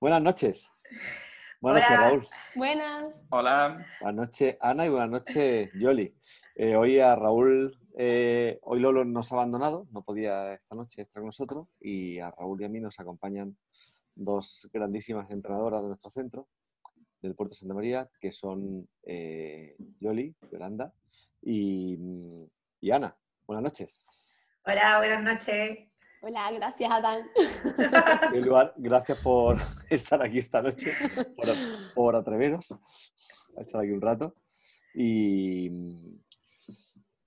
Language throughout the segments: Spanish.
Buenas noches. Buenas noches. Raúl. Buenas. Hola. Buenas noches, Ana, y buenas noches, Yoli. Eh, hoy a Raúl, eh, hoy Lolo nos ha abandonado, no podía esta noche estar con nosotros, y a Raúl y a mí nos acompañan dos grandísimas entrenadoras de nuestro centro, del Puerto Santa María, que son eh, Yoli, Yolanda, y, y Ana. Buenas noches. Hola, buenas noches. Hola, gracias, Adán. En lugar, gracias por estar aquí esta noche, por, por atreveros a estar aquí un rato. Y,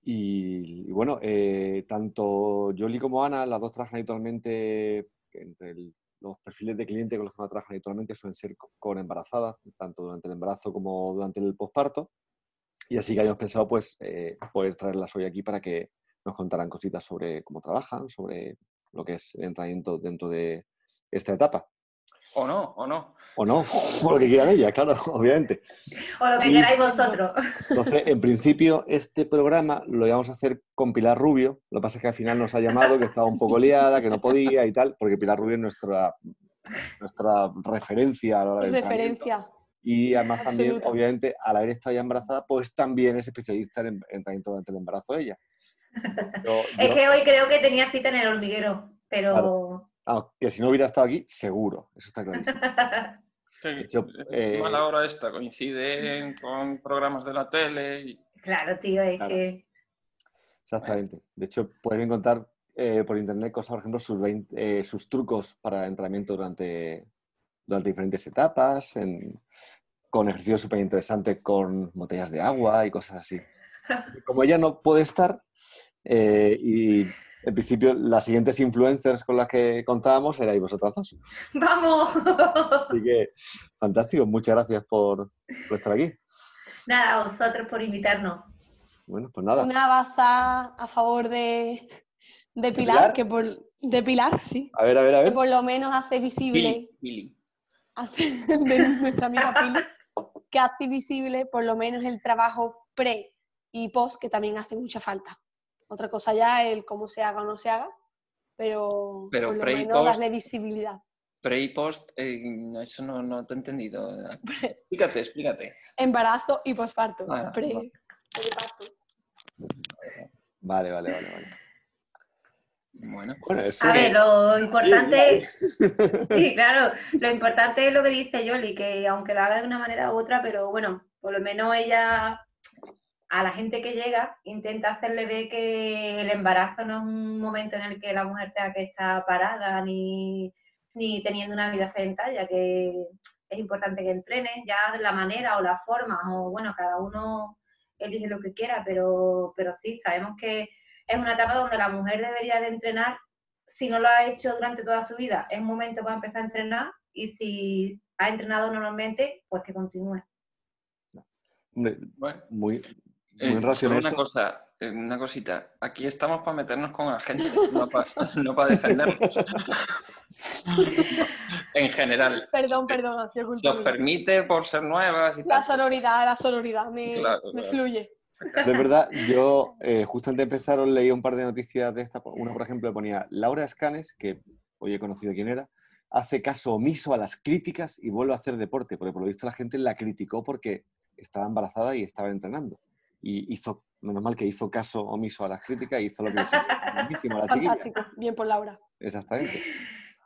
y- bueno, eh, tanto Yoli como Ana, las dos trabajan habitualmente, entre los perfiles de cliente con los que más trabajan habitualmente suelen ser co- con embarazadas, tanto durante el embarazo como durante el posparto. Y así que habíamos pensado pues eh, poder traerlas hoy aquí para que nos contaran cositas sobre cómo trabajan, sobre lo que es el entrenamiento dentro de esta etapa. O no, o no. O no, o lo que quieran ellas, claro, obviamente. O lo que Y- queráis vosotros. Entonces, en principio, este programa lo íbamos a hacer con Pilar Rubio. Lo que pasa es que al final nos ha llamado, que estaba un poco liada, que no podía y tal, porque Pilar Rubio es nuestra, nuestra referencia a la hora entrenamiento. Referencia. Y además también, obviamente, al haber estado ya embarazada, pues también es especialista en en entrenamiento durante el embarazo ella. Yo- Es yo- que hoy creo que tenía cita en el hormiguero, pero ah, que si no hubiera estado aquí, seguro, eso está clarísimo. Que Yo, eh, mala hora esta, coinciden con programas de la tele. y- claro, tío, es Claro. que Exactamente. De hecho, pueden encontrar eh, por internet cosas, por ejemplo, sus, 20 eh, sus trucos para entrenamiento durante, durante diferentes etapas, en- con ejercicios súper interesantes con botellas de agua y cosas así. Como ella no puede estar, eh, y en principio las siguientes influencers con las que contábamos erais vosotras dos. ¡vamos! Así que, fantástico. Muchas gracias por, por estar aquí. Nada, a vosotros por invitarnos. Bueno, pues nada. Una baza a favor de, de Pilar, Pilar? que por de Pilar, sí. A ver, a ver, a Que ver. por lo menos hace visible, Pili, Pili. hace, de nuestra amiga Pili, que hace visible por lo menos el trabajo pre y post, que también hace mucha falta. Otra cosa ya el cómo se haga o no se haga, pero, Pero por lo pre y menos post- darle visibilidad. Pre y post, eh, no, eso no, no te he entendido. Explícate, explícate. Embarazo y posparto. Ah, pre, vale. preparto. Vale, vale, vale, vale. Bueno, Bueno, eso A que- ver, lo importante Sí, claro, lo importante es lo que dice Yoli, que aunque lo haga de una manera u otra, pero bueno, por lo menos ella a la gente que llega intenta hacerle ver que el embarazo no es un momento en el que la mujer tenga que estar parada ni, ni teniendo una vida sedentaria, que es importante que entrene ya de la manera o la forma, o bueno, cada uno elige lo que quiera, pero, pero sí, sabemos que es una etapa donde la mujer debería de entrenar si no lo ha hecho durante toda su vida, es un momento para empezar a entrenar y si ha entrenado normalmente, pues que continúe. Bueno. muy, muy racional. una cosa, eh, una cosita. Aquí estamos para meternos con la gente, no para, no para defendernos. en general. Perdón, perdón, ha sido Nos permite por ser nuevas y La tal. sororidad, la sororidad, me, Claro, me claro. fluye. De verdad, yo eh, justo antes de empezar os leí un par de noticias de esta. Una, por ejemplo, ponía Laura Escanes, que hoy he conocido quién era, hace caso omiso a las críticas y vuelve a hacer deporte, porque por lo visto la gente la criticó porque estaba embarazada y estaba entrenando. Y hizo, menos mal que hizo caso omiso a las críticas y hizo lo que salió. Buenísimo, la chiquilla. Fantástico, bien por Laura. Exactamente.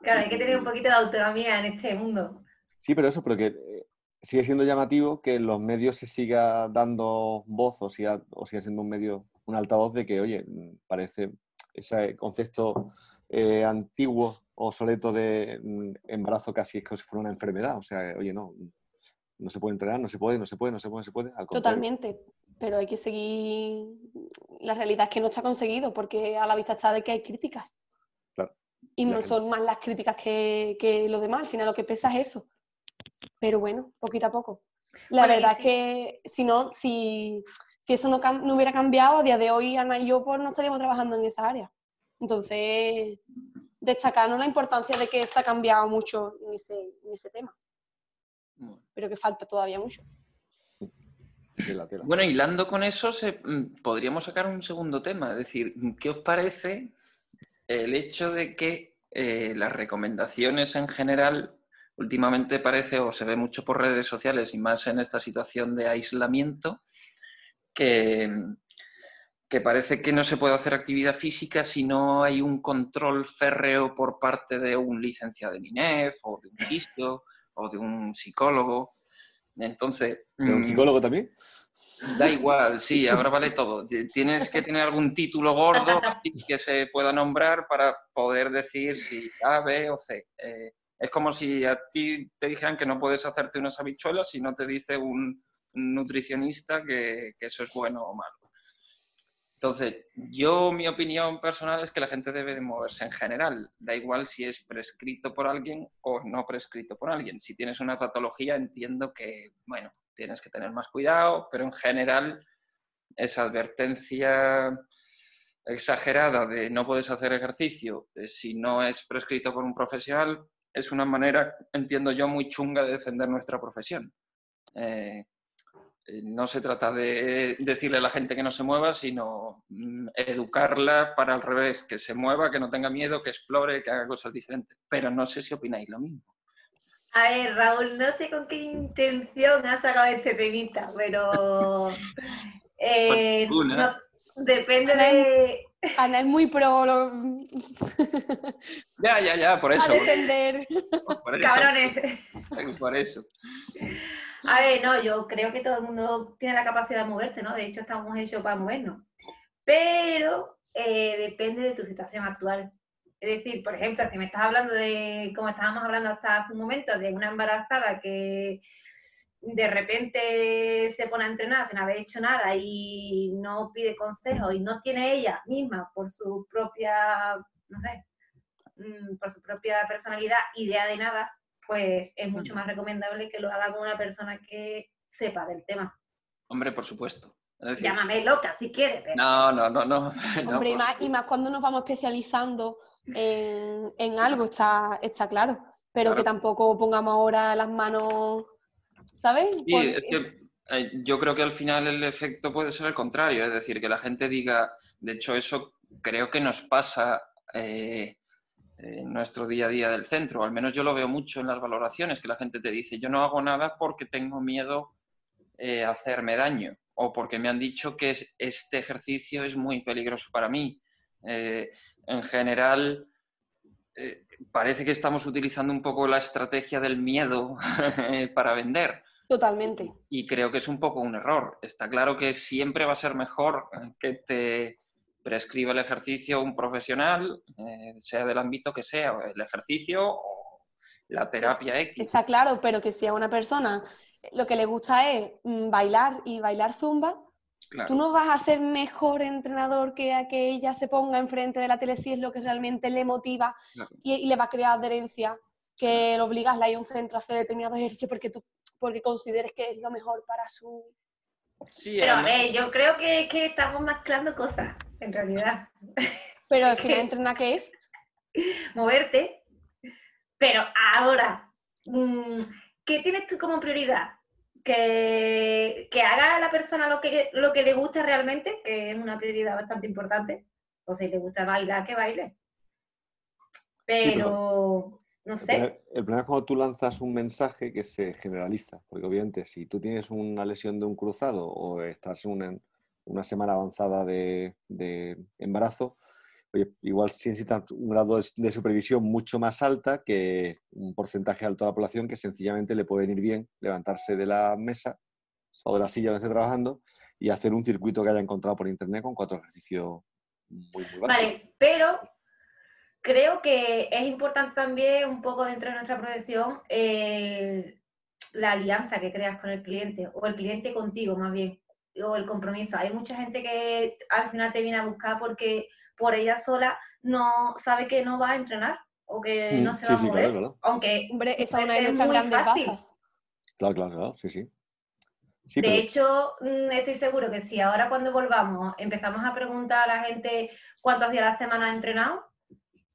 Claro, hay que tener un poquito de autonomía en este mundo. Sí, pero eso, pero que eh, sigue siendo llamativo que en los medios se siga dando voz o siga, o siga siendo un medio, un altavoz de que, oye, parece ese concepto eh, antiguo o soleto de mm, embarazo casi es como si fuera una enfermedad. O sea, oye, no, no se puede entrenar, no se puede, no se puede, no se puede, no se puede. Al. Totalmente. Pero hay que seguir. La realidad es que no está conseguido porque a la vista está de que hay críticas. Claro. Y no gente- son más las críticas que, que lo demás. Al final lo que pesa es eso. Pero bueno, poquito a poco. La Bueno, verdad es que si no, si, si eso no, no hubiera cambiado, a día de hoy Ana y yo pues, no estaríamos trabajando en esa área. Entonces, destacarnos la importancia de que se ha cambiado mucho en ese, en ese tema. Pero que falta todavía mucho. Tela, tela. Bueno, hilando con eso, se- mm, podríamos sacar un segundo tema. Es decir, ¿qué os parece el hecho de que eh, las recomendaciones en general últimamente parece o se ve mucho por redes sociales y más en esta situación de aislamiento que, que parece que no se puede hacer actividad física si no hay un control férreo por parte de un licenciado de INEF o de un fisio o de un psicólogo. Entonces... ¿De un mm, psicólogo también? Da igual, sí, ahora vale todo. Tienes que tener algún título gordo que se pueda nombrar para poder decir si A, B o C. Eh, es como si a ti te dijeran que no puedes hacerte unas habichuelas si no te dice un nutricionista que, que eso es bueno o malo. Entonces, yo mi opinión personal es que la gente debe de moverse en general. Da igual si es prescrito por alguien o no prescrito por alguien. Si tienes una patología, entiendo que, bueno, tienes que tener más cuidado, pero en general esa advertencia exagerada de no puedes hacer ejercicio eh, si no es prescrito por un profesional es una manera, entiendo yo, muy chunga de defender nuestra profesión. Eh, no se trata de decirle a la gente que no se mueva, sino mm, educarla para al revés, que se mueva, que no tenga miedo, que explore, que haga cosas diferentes. Pero no sé si opináis lo mismo. A ver, Raúl, no sé con qué intención has sacado este temita, pero eh, no- depende de... Ana es muy pro lo- Ya, ya, ya, por a eso. defender. Por eso, Cabrones. por eso. A ver, no, yo creo que todo el mundo tiene la capacidad de moverse, ¿no? De hecho, estamos hechos para movernos. Pero eh, depende de tu situación actual. Es decir, por ejemplo, si me estás hablando de, como estábamos hablando hasta hace un momento, de una embarazada que de repente se pone a entrenar sin haber hecho nada y no pide consejo y no tiene ella misma por su propia, no sé, mm, por su propia personalidad idea de nada, pues es mucho más recomendable que lo haga con una persona que sepa del tema. Hombre, por supuesto. Decir, Llámame loca si quieres, pero no, no, no, no. Hombre, y más, y más cuando nos vamos especializando en, en algo, está, está claro. Pero Claro. que tampoco pongamos ahora las manos, ¿sabes? Sí, es que eh, yo creo que al final el efecto puede ser el contrario, es decir, que la gente diga, de hecho eso creo que nos pasa eh, en nuestro día a día del centro, al menos yo lo veo mucho en las valoraciones, que la gente te dice, yo no hago nada porque tengo miedo eh, a hacerme daño o porque me han dicho que es- este ejercicio es muy peligroso para mí. Eh, en general, parece que estamos utilizando un poco la estrategia del miedo para vender. Totalmente. Y creo que es un poco un error. Está claro que siempre va a ser mejor que te prescriba el ejercicio un profesional, eh, sea del ámbito que sea, el ejercicio o la terapia X. Está claro, pero que si a una persona lo que le gusta es mm, bailar y bailar zumba, Claro. tú no vas a ser mejor entrenador que a que ella se ponga enfrente de la tele si es lo que realmente le motiva Claro. y, y le va a crear adherencia, que lo obligas a ir a un centro a hacer determinados ejercicios porque tú porque consideres que es lo mejor para su... Sí, Pero a ver, yo creo que, que estamos mezclando cosas, en realidad. Pero al final entrenar qué es, Moverte. Pero ahora, mm, ¿qué tienes tú como prioridad? Que, que haga a la persona lo que, lo que le gusta realmente, que es una prioridad bastante importante. O si le gusta bailar, que baile. Pero, no El problema, el problema es cuando tú lanzas un mensaje que se generaliza, porque obviamente si tú tienes una lesión de un cruzado o estás en una, una semana avanzada de, de embarazo, oye, igual sí necesitas un grado de, supervisión mucho más alta que un porcentaje alto de la población que sencillamente le puede venir bien levantarse de la mesa o de la silla donde esté trabajando y hacer un circuito que haya encontrado por internet con cuatro ejercicios muy, muy básicos. Vale, pero creo que es importante también un poco dentro de nuestra profesión eh, la alianza que creas con el cliente o el cliente contigo más bien o el compromiso. Hay mucha gente que al final te viene a buscar porque por ella sola no sabe que no va a entrenar o que Mm, no se sí, va a sí, mover. claro, claro. Aunque hombre, esa es una de fácil. bazas. Claro, claro, claro, sí, sí. Sí, de pero- hecho, mm, estoy seguro que si ahora cuando volvamos empezamos a preguntar a la gente cuántos días a la semana ha entrenado,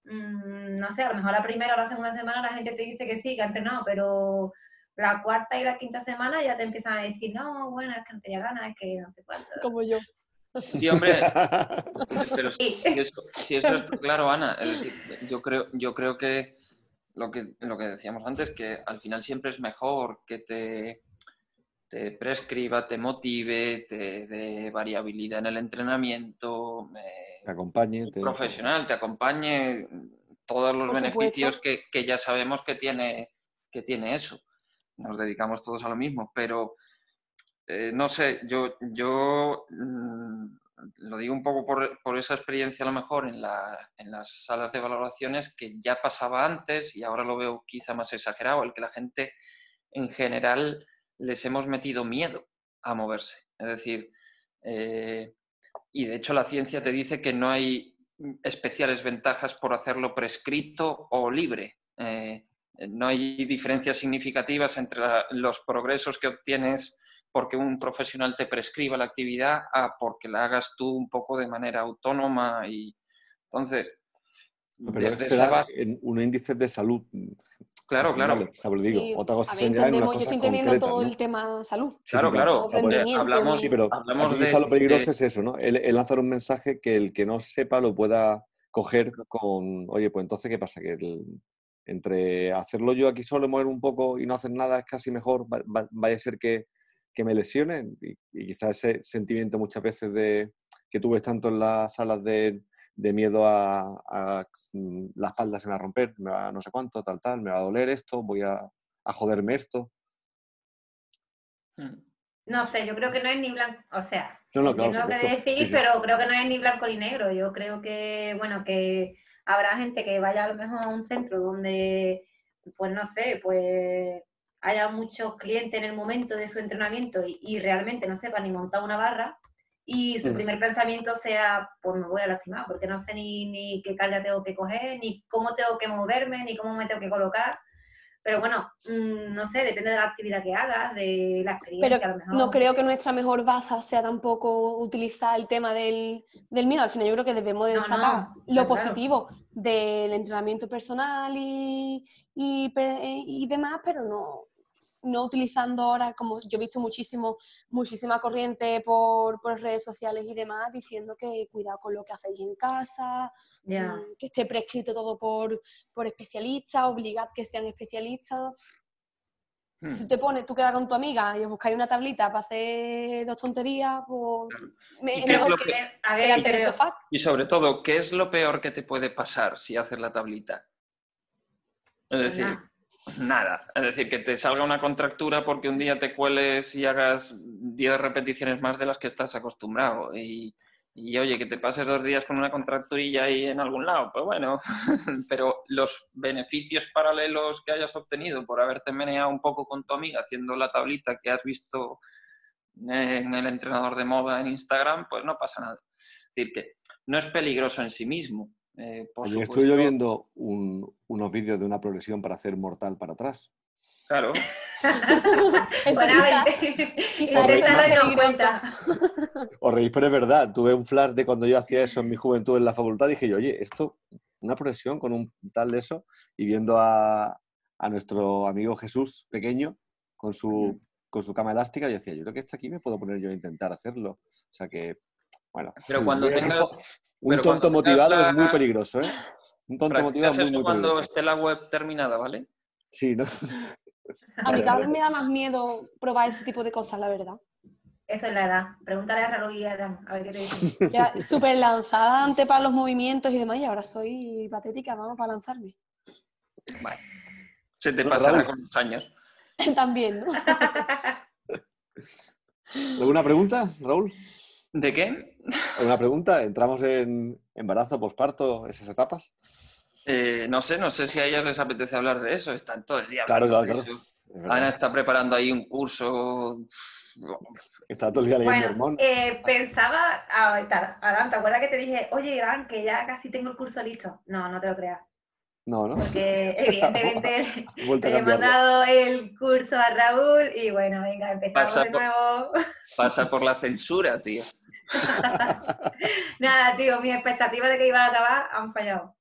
mm, no sé, a lo mejor la primera o la segunda semana la gente te dice que sí, que ha entrenado, pero la cuarta y la quinta semana ya te empiezan a decir, no, bueno, es que no tenía ganas, es que no sé cuánto. Como yo. Sí, hombre, pero Sí. si eso, si eso claro, Ana, es decir, yo creo, yo creo que lo que, lo que decíamos antes, que al final siempre es mejor que te, te prescriba, te motive, te dé variabilidad en el entrenamiento, eh, Te acompañe. te- profesional, te acompañe, todos los Por beneficios que, que ya sabemos que tiene, que tiene eso. Nos dedicamos todos a lo mismo, pero eh, no sé, yo, yo mm, lo digo un poco por, por esa experiencia a lo mejor en, la- en las salas de valoraciones que ya pasaba antes y ahora lo veo quizá más exagerado, el que la gente en general les hemos metido miedo a moverse. Es decir, eh, y de hecho la ciencia te dice que no hay especiales ventajas por hacerlo prescrito o libre. Eh, no hay diferencias significativas entre la- los progresos que obtienes porque un profesional te prescriba la actividad a porque la hagas tú un poco de manera autónoma y entonces Pero desde esa base, en un índice de salud. Claro, claro. Vale, o sea, lo digo. Sí, Otra cosa ver, entendemos, yo estoy entendiendo todo ¿no? el tema salud. Sí, sí, Claro, claro. Hablamos, Sí, pero hablamos de, lo peligroso de- es eso, ¿no? El, el lanzar un mensaje que el que no sepa lo pueda coger con, oye, pues entonces, ¿qué pasa? Que el- entre hacerlo yo aquí solo, mover un poco y no hacer nada es casi mejor, va- va- vaya a ser que, que me lesionen. Y, y quizá ese sentimiento muchas veces de que tuve tanto en las salas de, de miedo a, a, mm, la espalda se me va a romper, me va a no sé cuánto, tal, tal, me va a doler esto, voy a, a joderme esto. Mm. No sé, yo creo que no es ni blanco, o sea, No, no, claro, entiendo lo Sí, sí. pero creo que no es ni blanco ni negro. Yo creo que, bueno, que habrá gente que vaya a lo mejor a un centro donde, pues no sé, pues haya muchos clientes en el momento de su entrenamiento y, y realmente no sepa ni montar una barra y su Mm. primer pensamiento sea, pues me voy a lastimar, porque no sé ni, ni qué carga tengo que coger, ni cómo tengo que moverme, ni cómo me tengo que colocar. Pero bueno, mm, no sé, depende de la actividad que hagas, de la experiencia Pero a lo mejor. no creo que nuestra mejor baza sea tampoco utilizar el tema del, del miedo. Al final yo creo que debemos de No, no, destacar lo claro. positivo del entrenamiento personal y, y, y demás, pero no, no utilizando ahora, como yo he visto muchísimo, muchísima corriente por, por redes sociales y demás, diciendo que cuidado con lo que hacéis en casa, mm, que esté prescrito todo por, por especialistas, obligad que sean especialistas. Mm. Si te pones, tú quedas con tu amiga y os buscáis una tablita para hacer dos tonterías, pues me- ¿Y es qué es mejor que que- A ver, en el sofá. Y sobre todo, ¿qué es lo peor que te puede pasar si haces la tablita? Es Pues decir. Nada. Es decir, que te salga una contractura porque un día te cueles y hagas 10 repeticiones más de las que estás acostumbrado. Y, y, oye, que te pases dos días con una contracturilla ahí en algún lado, pues bueno. Pero los beneficios paralelos que hayas obtenido por haberte meneado un poco con tu amiga haciendo la tablita que has visto en el entrenador de moda en Instagram, pues no pasa nada. Es decir, que no es peligroso en sí mismo. Eh, por Ayer supuesto. estuve yo viendo un- unos vídeos de una progresión para hacer mortal para atrás. Claro. Eso quizá- quizá eso cuenta. Os reís, pero es verdad. Tuve un flash de cuando yo hacía eso en mi juventud en la facultad. Dije yo, oye, esto, una progresión con un tal de eso. Y viendo a, a nuestro amigo Jesús pequeño con su, con su cama elástica, yo decía, yo creo que esto aquí me puedo poner yo a intentar hacerlo. O sea que, bueno. Pero cuando tengas- un pero tonto motivado la- es muy peligroso, ¿eh? Un tonto motivado es muy, eso muy cuando peligroso. esté la web terminada, ¿vale? Sí, ¿no? A mí cada vez me da más miedo probar ese tipo de cosas, la verdad. Eso es la edad. Pregúntale a Raúl y a Adam, a ver qué te dicen. Ya súper lanzada antes para los movimientos y demás, y ahora soy patética, vamos, para lanzarme. Vale. Se te pasará Raúl. con los años. También, ¿no? ¿Alguna pregunta, Raúl? ¿De qué? ¿Alguna pregunta? ¿Entramos en embarazo, posparto, esas etapas? Eh, no sé, no sé si a ellas les apetece hablar de eso. Están todo el día Claro, claro, claro. Es. Ana está preparando ahí un curso. Está todo el día leyendo Bueno, hormonas. eh, pensaba, ah, Adán, ¿te acuerdas que te dije, oye, Iván, que ya casi tengo el curso listo? No, no te lo creas, No, ¿no? porque evidentemente le he mandado el curso a Raúl y bueno, venga, empezamos Pasa de por- nuevo. Pasa por la censura, tío. Nada, tío, mis expectativas de que iba a acabar han fallado.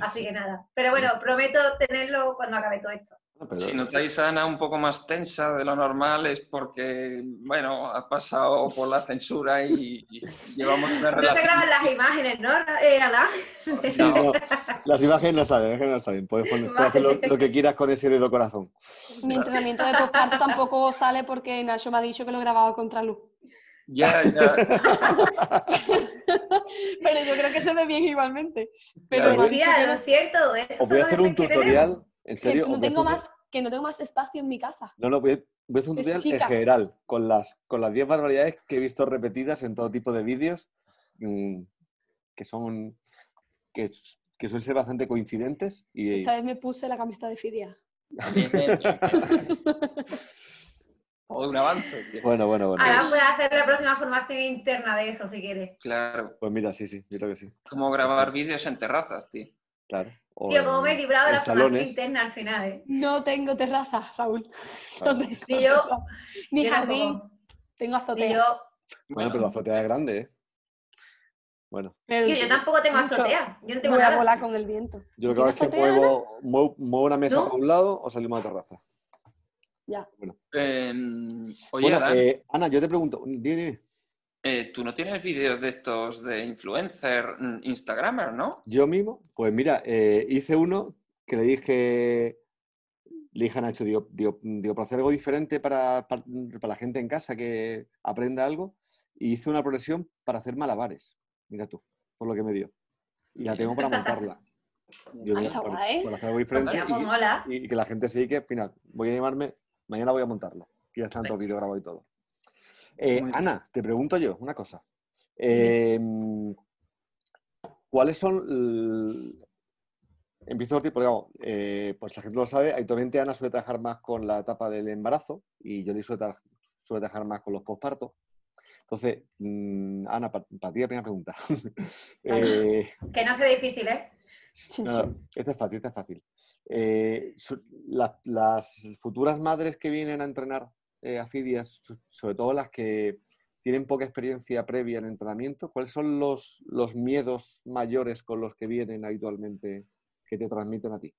Así que nada. Pero bueno, prometo tenerlo cuando acabe todo esto. pero- Si notáis a Ana un poco más tensa de lo normal es porque, bueno, ha pasado por la censura y, y llevamos una No se relación. graban las imágenes, ¿no, eh? Sí, no, las imágenes no salen, las imágenes no salen. Puedes, poner- puedes hacer lo, lo que quieras con ese dedo corazón. Mi entrenamiento de postparto tampoco sale porque Nacho me ha dicho que lo he grabado contra luz. Ya, ya. Pero yo creo que se ve bien igualmente. Pero Claro. Tía, que no, cierto. esos Os voy a hacer un que tutorial, en que serio. no voy a tengo más, que no tengo más espacio en mi casa. No, no, voy a, voy a hacer un Es tutorial en general, con las, con las 10 barbaridades que he visto repetidas en todo tipo de vídeos, mm, que son que, que suelen ser bastante coincidentes. Y, Esta vez me puse la camiseta de Fidia. Todo un avance. bueno, bueno, bueno. Adán puede hacer la próxima formación interna de eso, si quieres. Claro, Pues mira, sí, sí, yo creo que sí. como grabar vídeos en terrazas, tío. Claro. O Tío, cómo me he librado de la formación interna al final, ¿eh? No tengo terraza, Raúl. No Claro. tengo Ni yo. terraza. Ni Yo jardín. tampoco. Tengo azotea. yo, Bueno, pero la azotea es grande, ¿eh? Bueno, Pero tío, yo tampoco tengo Mucho. azotea. Yo no tengo voy a volar con el viento. yo lo que hago es que ¿Tienes azotea, muevo, muevo, una mesa ¿No? para un lado o salimos a la terraza. Ya. Eh, oye, Bueno, Adán, eh, Ana, yo te pregunto, dime, dime. eh, tú no tienes vídeos de estos de influencer, mm, Instagramer, ¿no? Yo mismo, pues mira, eh, hice uno que le dije, le dije a Nacho, digo, digo, digo, para hacer algo diferente para, para, para la gente en casa que aprenda algo, y hice una progresión para hacer malabares. Mira tú, por lo que me dio. Y la tengo para montarla. Yo, Ah, para, para hacer algo diferente Hostia, pues y, que la gente se que, mira, voy a llamarme, mañana voy a montarlo. Que ya están todos los vídeos grabados y todo. Eh. Ana, te pregunto yo una cosa. Eh, ¿Cuáles son... Empiezo por ti, porque digamos, eh, pues la gente lo sabe, habitualmente Ana suele trabajar más con la etapa del embarazo y yo suele, tra- suele trabajar más con los pospartos. Entonces, mm, Ana, para ti la primera pregunta. Eh, Que no sea difícil, ¿eh? No, no, este es fácil, este es fácil. Eh, las futuras madres que vienen a entrenar eh, a Fidias, so- sobre todo las que tienen poca experiencia previa en entrenamiento, ¿cuáles son los, miedos mayores con los que vienen habitualmente que te transmiten a ti?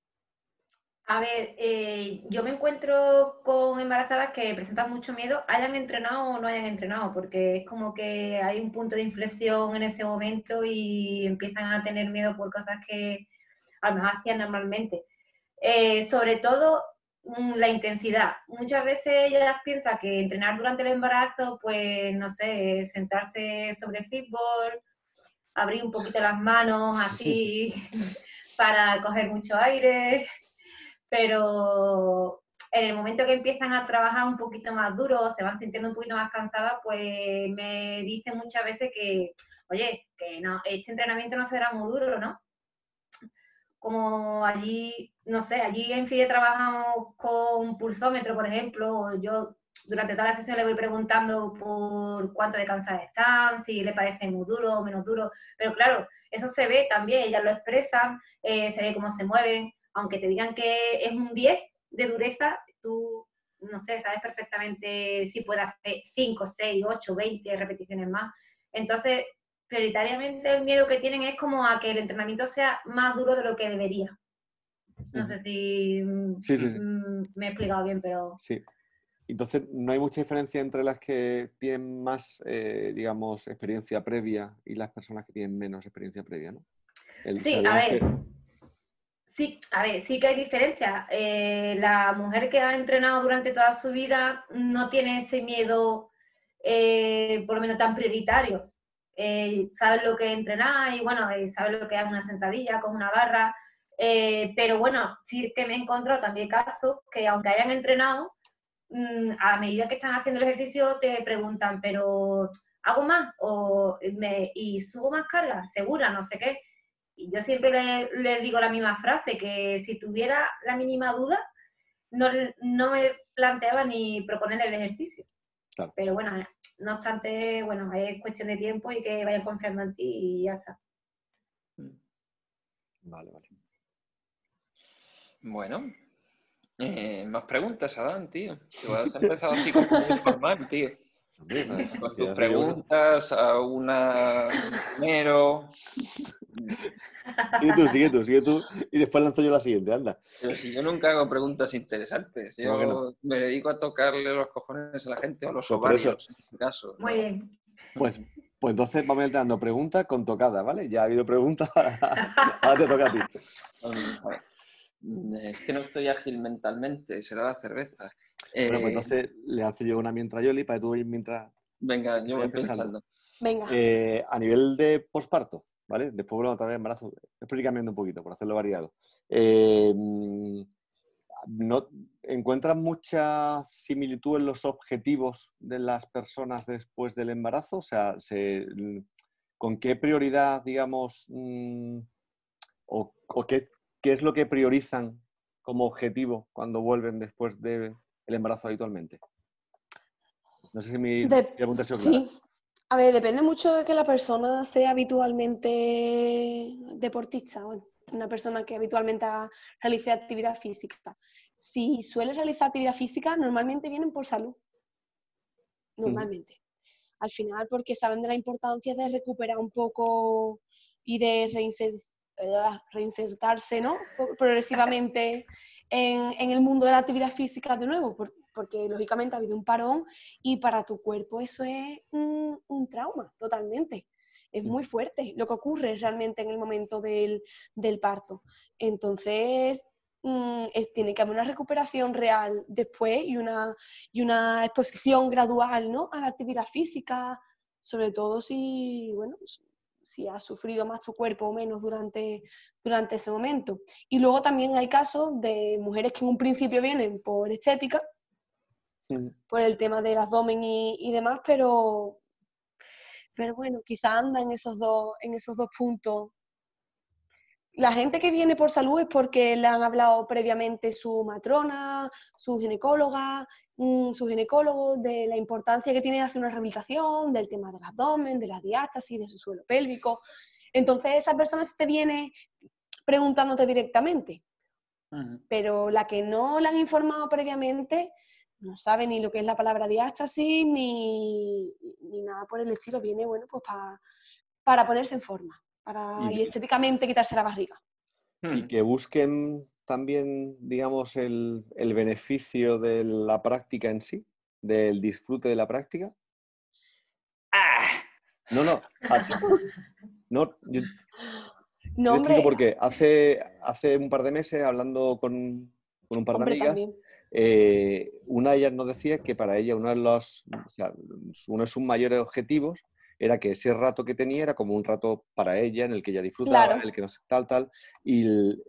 A ver, eh, yo me encuentro con embarazadas que presentan mucho miedo, hayan entrenado o no hayan entrenado, porque es como que hay un punto de inflexión en ese momento y empiezan a tener miedo por cosas que a hacían normalmente. Eh, sobre todo mm, la intensidad. Muchas veces ellas piensan que entrenar durante el embarazo, pues no sé, sentarse sobre el fútbol, abrir un poquito las manos así para coger mucho aire, pero en el momento que empiezan a trabajar un poquito más duro, se van sintiendo un poquito más cansadas, pues me dicen muchas veces que, oye, que no, este entrenamiento no será muy duro, ¿no? Como allí, no sé, allí en FIDE trabajamos con pulsómetro, por ejemplo, yo durante toda la sesión le voy preguntando por cuánto de cansadas están, si le parece muy duro o menos duro, pero claro, eso se ve también, ellas lo expresan, eh, se ve cómo se mueven, aunque te digan que es un 10 de dureza, tú, no sé, sabes perfectamente si puedes hacer 5, 6, 8, 20 repeticiones más. Entonces, prioritariamente el miedo que tienen es como a que el entrenamiento sea más duro de lo que debería. No sé si mm, Sí, sí, sí. me he explicado bien, pero Sí. Entonces, no hay mucha diferencia entre las que tienen más, eh, digamos, experiencia previa y las personas que tienen menos experiencia previa, ¿no? El- Sí, a ver. que- Sí, a ver, sí que hay diferencia. Eh, la mujer que ha entrenado durante toda su vida no tiene ese miedo, eh, por lo menos tan prioritario. Eh, sabe lo que es entrenar y bueno, eh, sabe lo que es una sentadilla con una barra. Eh, pero bueno, sí que me he encontrado también casos que aunque hayan entrenado, mm, a medida que están haciendo el ejercicio te preguntan, pero ¿hago más? O me, ¿Y subo más carga? ¿Segura? No sé qué. Y yo siempre le, le digo la misma frase, que si tuviera la mínima duda, no, no me planteaba ni proponer el ejercicio. Claro. Pero bueno, no obstante, bueno, es cuestión de tiempo y que vayan confiando en ti y ya está. Vale, vale. Bueno, eh, más preguntas, Adán, tío. Tú has empezado así como muy formal, tío. Con tus preguntas a una primero. yo- Sigue tú, sigue tú, sigue tú. Y después lanzo yo la siguiente, anda. Pero si yo nunca hago preguntas interesantes, yo No, que no. me dedico a tocarle los cojones a la gente o los Pues eso. ovarios, en este caso. Muy bien. Pues, pues entonces vamos a ir dando preguntas con tocada, ¿vale? Ya ha habido preguntas, ahora te toca a ti. Es que no estoy ágil mentalmente, será la cerveza. Bueno, Eh, pues entonces le lanzo yo una mientras Yoli para que tú mientras... Venga, yo voy pensando. pensando. Venga. Eh, a nivel de posparto, ¿vale? Después volvemos otra vez embarazo. Estoy cambiando un poquito por hacerlo variado. Eh, mm, ¿no, ¿Encuentras mucha similitud en los objetivos de las personas después del embarazo? O sea, se- ¿con qué prioridad, digamos, mm, o, o qué, qué es lo que priorizan como objetivo cuando vuelven después del embarazo habitualmente? No sé si mi De- pregunta ha sido clara. Sí. A ver, depende mucho de que la persona sea habitualmente deportista, bueno, una persona que habitualmente realice actividad física. Si suele realizar actividad física, normalmente vienen por salud. Normalmente. Al final, porque saben de la importancia de recuperar un poco y de reinser- eh, reinsertarse, ¿no? Pro- Progresivamente en, en el mundo de la actividad física de nuevo, por- porque lógicamente ha habido un parón y para tu cuerpo eso es un, un trauma, totalmente. Es muy fuerte lo que ocurre realmente en el momento del, del parto. Entonces, mm, es- tiene que haber una recuperación real después y una, y una exposición gradual ¿no? a la actividad física, sobre todo si, bueno, si has sufrido más tu cuerpo o menos durante, durante ese momento. Y luego también hay casos de mujeres que en un principio vienen por estética, por el tema del abdomen y, y demás, pero, pero bueno, quizá anda en esos dos, en esos dos puntos. La gente que viene por salud es porque le han hablado previamente su matrona, su ginecóloga, mm, su ginecólogo, de la importancia que tiene hacer una rehabilitación, del tema del abdomen, de la diástasis, de su suelo pélvico. Entonces esa persona sí te viene preguntándote directamente pero la que no la han informado previamente no sabe ni lo que es la palabra diástasis ni, ni nada por el estilo. Viene, bueno, pues pa- para ponerse en forma para, Y- y estéticamente quitarse la barriga. y Hmm. que busquen también, digamos, el, el beneficio de la práctica en sí, del disfrute de la práctica. ¡Ah! No, no. no yo, No, te hombre, explico por qué. Hace, hace un par de meses, hablando con, con un par de amigas, eh, una de ellas nos decía que para ella uno de los, o sea, uno de sus mayores objetivos era que ese rato que tenía era como un rato para ella, en el que ella disfrutaba, Claro. en el que no sé, tal, tal, y, el-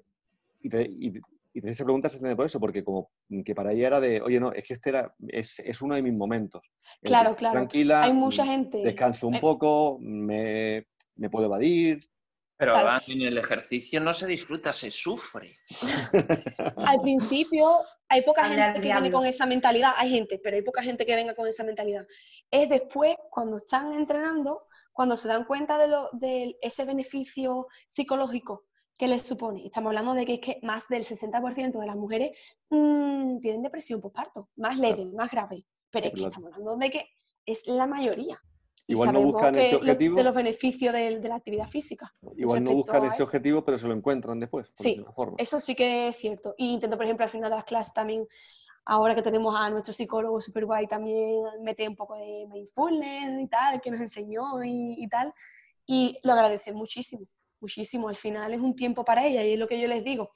y, te, y, y te- esa pregunta se entiende por eso, porque como que para ella era de, oye, no, es que este era, es, es uno de mis momentos. Claro, claro. Tranquila, Hay mucha mm, gente. descanso un poco, me, me puedo evadir. Pero. Adán, en el ejercicio no se disfruta, se sufre. Al principio hay poca gente que viene con esa mentalidad, hay gente, pero hay poca gente que venga con esa mentalidad. Es después, cuando están entrenando, cuando se dan cuenta de, lo, de ese beneficio psicológico que les supone. Estamos hablando de que es que más del 60% de las mujeres mm, tienen depresión postparto, más leve, más grave. Pero es que estamos hablando de que es la mayoría. Igual no buscan ese objetivo. de los beneficios del- de, la actividad física. Igual no buscan ese eso. objetivo, pero se lo encuentran después, por Sí, de forma. Eso sí que es cierto. Y intento, por ejemplo, al final de las clases también, ahora que tenemos a nuestro psicólogo super guay, también mete un poco de mindfulness y tal, que nos enseñó y, y tal. Y lo agradece muchísimo, muchísimo. Al final es un tiempo para ella y es lo que yo les digo.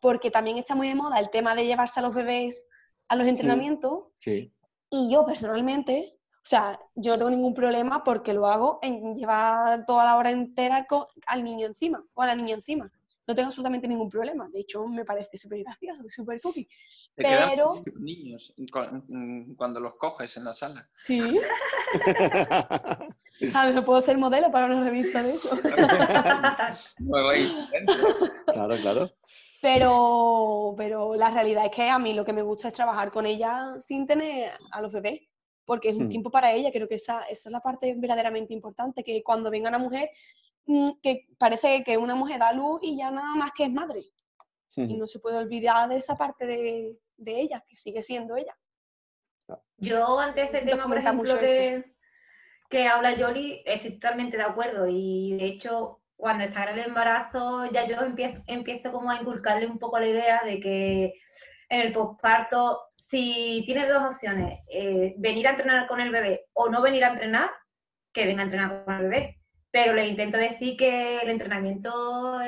Porque también está muy de moda el tema de llevarse a los bebés a los entrenamientos. Sí. Y yo personalmente, sea, yo no tengo ningún problema porque lo hago en llevar toda la hora entera con, al niño encima o a la niña encima. No tengo absolutamente ningún problema. De hecho, me parece súper gracioso, súper cookie. Te Pero- niños cu- cuando los coges en la sala. Sí. ¿Sabes? No puedo ser modelo para una revista de eso. Claro, claro. Pero, pero la realidad es que a mí lo que me gusta es trabajar con ella sin tener a los bebés, porque es un Hmm. tiempo para ella. Creo que esa, esa es la parte verdaderamente importante, que cuando venga una mujer, mm, que parece que una mujer da luz y ya nada más que es madre. Y no se puede olvidar de esa parte de, de ella, que sigue siendo ella. Yo ante ese tema, por ejemplo, que, que habla Yoli, estoy totalmente de acuerdo. Y de hecho, cuando está en el embarazo, ya yo empiezo, empiezo como a inculcarle un poco la idea de que en el posparto, si tienes dos opciones, eh, venir a entrenar con el bebé o no venir a entrenar, que venga a entrenar con el bebé. Pero le intento decir que el entrenamiento,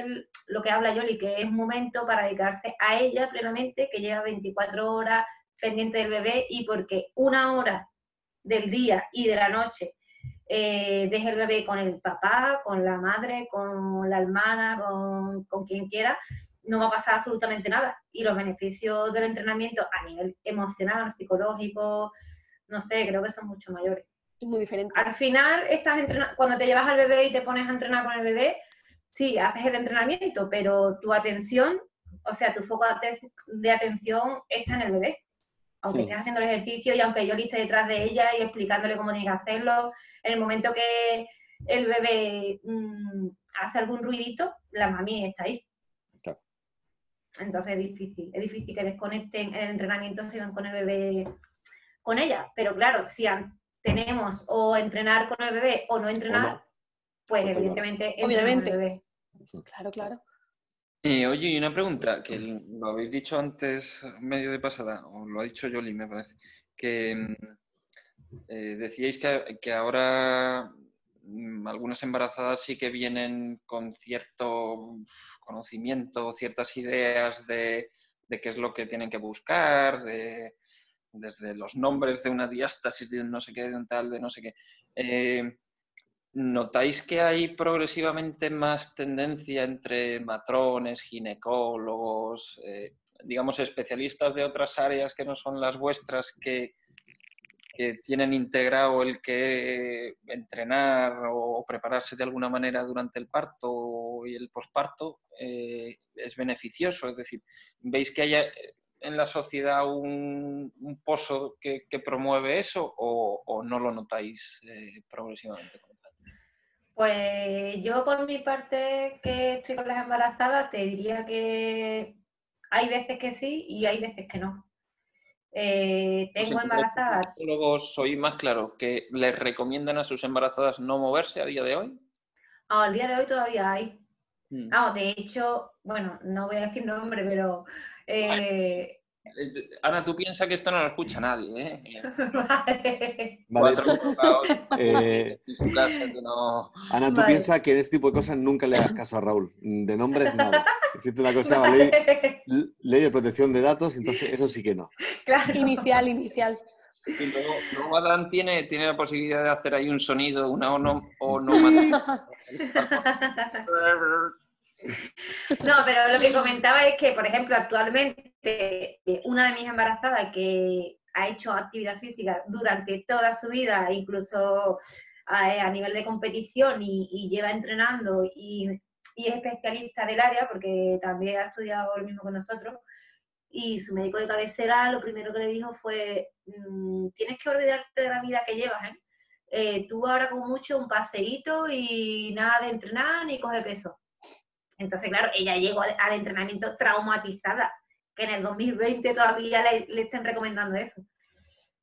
lo que habla Yoli, que es un momento para dedicarse a ella plenamente, que lleva 24 horas pendiente del bebé y porque una hora del día y de la noche eh, deje el bebé con el papá, con la madre, con la hermana, con, con quien quiera, no va a pasar absolutamente nada. Y los beneficios del entrenamiento a nivel emocional, psicológico, no sé, creo que son mucho mayores. Es muy diferente. Al final, estás cuando te llevas al bebé y te pones a entrenar con el bebé, sí, haces el entrenamiento, pero tu atención, o sea, tu foco de aten- de atención está en el bebé. Aunque Sí. estés haciendo el ejercicio y aunque yo le esté detrás de ella y explicándole cómo tiene que hacerlo, en el momento que el bebé mm, hace algún ruidito, la mami está ahí. Entonces es difícil, es difícil que desconecten en el entrenamiento, se van con el bebé con ella. Pero claro, si tenemos o entrenar con el bebé o no entrenar, no. pues evidentemente Obviamente. con el bebé. Claro, claro. Eh, oye, y una pregunta, que lo habéis dicho antes, medio de pasada, o lo ha dicho Yoli, me parece, que mm, eh, decíais que, que ahora algunas embarazadas sí que vienen con cierto conocimiento, ciertas ideas de, de qué es lo que tienen que buscar, de, desde los nombres de una diástasis, de un no sé qué, de un tal, de no sé qué. Eh, ¿Notáis que hay progresivamente más tendencia entre matrones, ginecólogos, eh, digamos, especialistas de otras áreas que no son las vuestras, que, que tienen integrado el que entrenar o prepararse de alguna manera durante el parto y el posparto eh, es beneficioso? Es decir, ¿veis que haya en la sociedad un, pozo que, promueve eso o, o no lo notáis eh, progresivamente? Pues yo por mi parte que estoy con las embarazadas, te diría que hay veces que sí y hay veces que no. Eh, tengo Pues, embarazadas. ¿los ginecólogos soy más claro que les recomiendan a sus embarazadas no moverse a día de hoy? Ah, Al día de hoy todavía hay. Mm. Ah, de hecho, bueno, no voy a decir nombre, pero Eh, Ana, tú piensas que esto no lo escucha nadie, ¿eh? vale. Vale, Cuatro eh, en su casa que no... Ana, tú Vale. piensas que en este tipo de cosas nunca le hagas caso a Raúl. De nombres, nada. Existe una cosa, ley, ley de protección de datos, entonces eso sí que no. claro. Inicial, inicial. Y luego, luego Adán tiene, tiene la posibilidad de hacer ahí un sonido, una ono- onomatopeya. No, pero lo que comentaba es que, por ejemplo, actualmente una de mis embarazadas que ha hecho actividad física durante toda su vida, incluso a, a nivel de competición y, lleva entrenando y, es especialista del área porque también ha estudiado lo mismo que nosotros. Y su médico de cabecera lo primero que le dijo fue, "Mm, tienes que olvidarte de la vida que llevas, ¿eh? Eh, tú ahora con mucho un paseíto y nada de entrenar ni coge peso. Entonces, claro, ella llegó al entrenamiento traumatizada, que en el 2020 todavía le, le estén recomendando eso.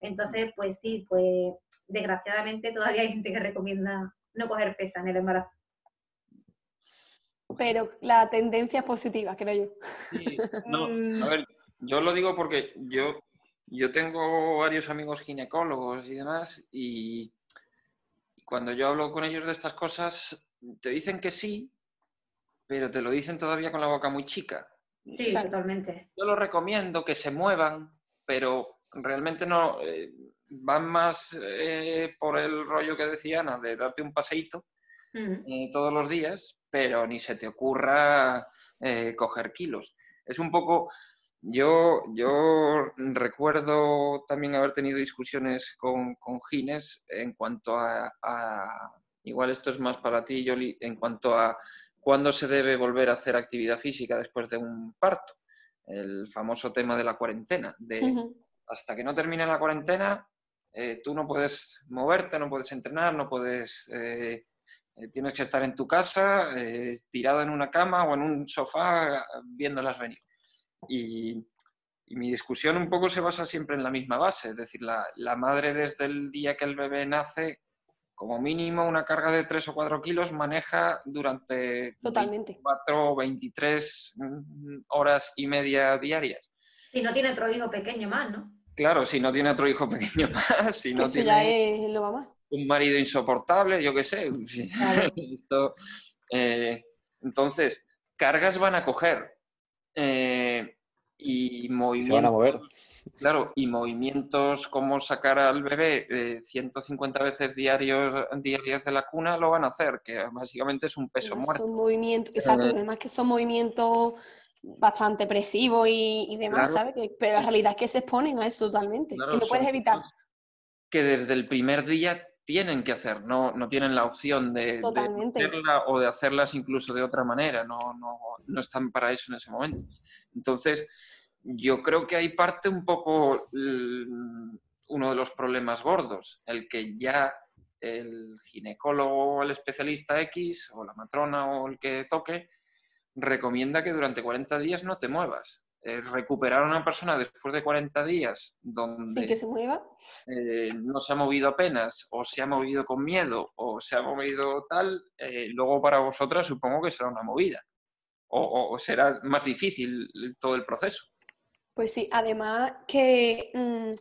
Entonces, pues sí, pues desgraciadamente todavía hay gente que recomienda no coger pesa en el embarazo. Pero la tendencia es positiva, creo yo. Sí, no, a ver, yo lo digo porque yo, yo tengo varios amigos ginecólogos y demás, y cuando yo hablo con ellos de estas cosas, te dicen que sí, pero te lo dicen todavía con la boca muy chica. Sí, totalmente. Yo lo recomiendo que se muevan, pero realmente no eh, van más eh, por el rollo que decía Ana, de darte un paseíto eh, todos los días, pero ni se te ocurra coger kilos. Es un poco, yo, yo recuerdo también haber tenido discusiones con, con Gines en cuanto a, a- igual esto es más para ti, Yoli, en cuanto a cuándo se debe volver a hacer actividad física después de un parto. El famoso tema de la cuarentena, de hasta que no termine la cuarentena, eh, tú no puedes moverte, no puedes entrenar, no puedes... eh, eh, tienes que estar en tu casa, tirada en una cama o en un sofá, viéndolas venir. Y y mi discusión un poco se basa siempre en la misma base, es decir, la, la madre desde el día que el bebé nace como mínimo una carga de 3 o 4 kilos maneja durante Totalmente. 4 o 23 mm, horas y media diarias. Si no tiene otro hijo pequeño más, ¿no? Claro, si no tiene otro hijo pequeño más, si no Eso tiene ya es lo va más. un marido insoportable, yo qué sé. Claro. Esto, eh, entonces, cargas van a coger. eh, y Se van a movimientos, mover. Claro, y movimientos como sacar al bebé eh, 150 veces diarios, diarias de la cuna lo van a hacer, que básicamente es un peso muerto. Son movimientos, exacto, Eh, además que son movimientos bastante presivos y, y demás, Claro. ¿sabes? Que- pero la realidad es que se exponen a eso totalmente, Claro, que no puedes evitar. Que desde el primer día tienen que hacer, no, no tienen la opción de, de hacerla o de hacerlas incluso de otra manera, no, no, no están para eso en ese momento. Entonces, yo creo que ahí parte un poco uno de los problemas gordos, el que ya el ginecólogo o el especialista X o la matrona o el que toque recomienda que durante 40 días no te muevas. Eh, recuperar a una persona después de 40 días donde Sin que se mueva. eh, no se ha movido apenas, o se ha movido con miedo, o se ha movido tal, eh, luego para vosotras supongo que será una movida. O, o- o será más difícil todo el proceso. Pues sí, además que, mm,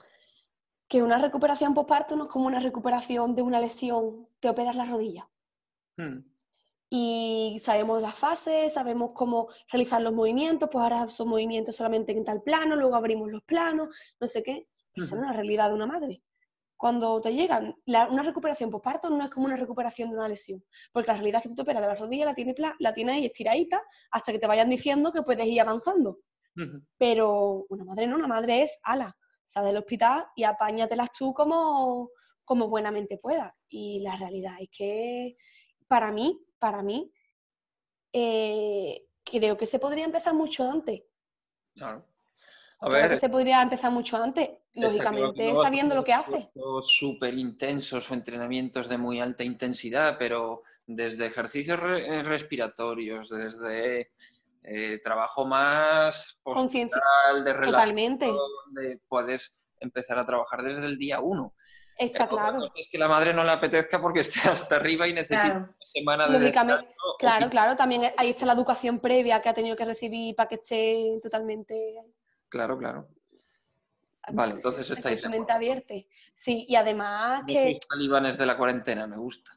que una recuperación postparto no es como una recuperación de una lesión, te operas la rodilla. Hmm. y sabemos las fases, sabemos cómo realizar los movimientos, pues ahora son movimientos solamente en tal plano, luego abrimos los planos, no sé qué. Esa no es la realidad de una madre. Cuando te llegan, la- una recuperación postparto no es como una recuperación de una lesión, porque la realidad es que tú te operas de la rodilla, la tienes, la tienes ahí estiradita hasta que te vayan diciendo que puedes ir avanzando. Pero una madre no, una madre es ala, sal del hospital y apáñatelas tú como, como buenamente puedas. Y la realidad es que para mí, para mí, eh, creo que se podría empezar mucho antes. Claro. A Creo ver, que se podría empezar mucho antes, claro lógicamente, no sabiendo lo que hace. súper intensos o entrenamientos de muy alta intensidad, pero desde ejercicios re- eh, respiratorios, desde eh, trabajo más postural, de totalmente, donde puedes empezar a trabajar desde el día uno. está claro. Es que la madre no le apetezca porque esté hasta arriba y necesita Claro. una semana de Lógicamente, Claro, claro, también ahí está la educación previa que ha tenido que recibir para que esté totalmente Claro, claro. Vale, entonces estáis su mente abierta. Sí, y además que sois talibanes de la cuarentena, me gusta.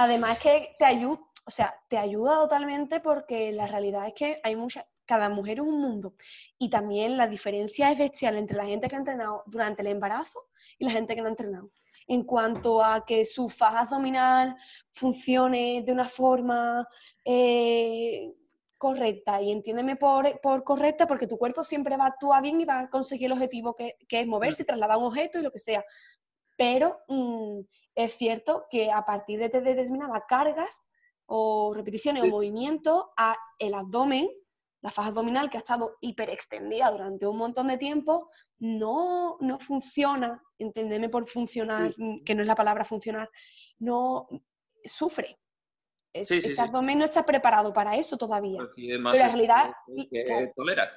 Además que te ayuda, o sea, te ayuda totalmente porque la realidad es que hay muchas, cada mujer es un mundo. Y también la diferencia es bestial entre la gente que ha entrenado durante el embarazo y la gente que no ha entrenado. En cuanto a que su faja abdominal funcione de una forma eh, correcta. Y entiéndeme por, por correcta porque tu cuerpo siempre va a actuar bien y va a conseguir el objetivo que, que es moverse trasladar un objeto y lo que sea. Pero mm, es cierto que a partir de, de determinadas cargas o repeticiones Sí. o movimientos, a el abdomen, la faja abdominal que ha estado hiperextendida durante un montón de tiempo, no, no funciona, entendeme por funcionar, que no es la palabra funcionar, no sufre. Es- Sí, sí, ese abdomen no está preparado para eso todavía. Más Pero la realidad- que tolera.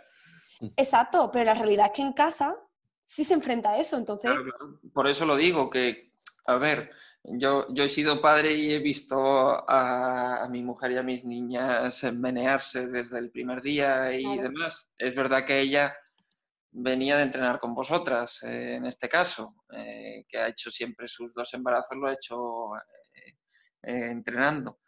Exacto, pero la realidad es que en casa sí se enfrenta a eso, entonces Claro, claro. Por eso lo digo, que, a ver, yo, yo he sido padre y he visto a, a mi mujer y a mis niñas menearse desde el primer día y Claro. demás. Es verdad que ella venía de entrenar con vosotras, eh, en este caso, eh, que ha hecho siempre sus dos embarazos, lo ha hecho eh, eh, entrenando.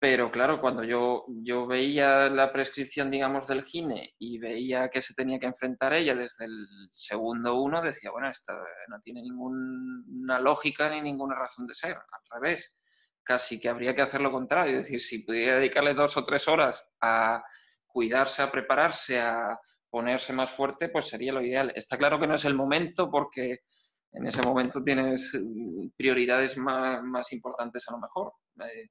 Pero claro, cuando yo, yo veía la prescripción, digamos, del gine y veía que se tenía que enfrentar ella desde el segundo uno, decía, bueno, esto no tiene ninguna lógica ni ninguna razón de ser. Al revés, casi que habría que hacer lo contrario. Es decir, si pudiera dedicarle dos o tres horas a cuidarse, a prepararse, a ponerse más fuerte, pues sería lo ideal. Está claro que no es el momento porque en ese momento tienes mm, prioridades más, más importantes a lo mejor. Eh,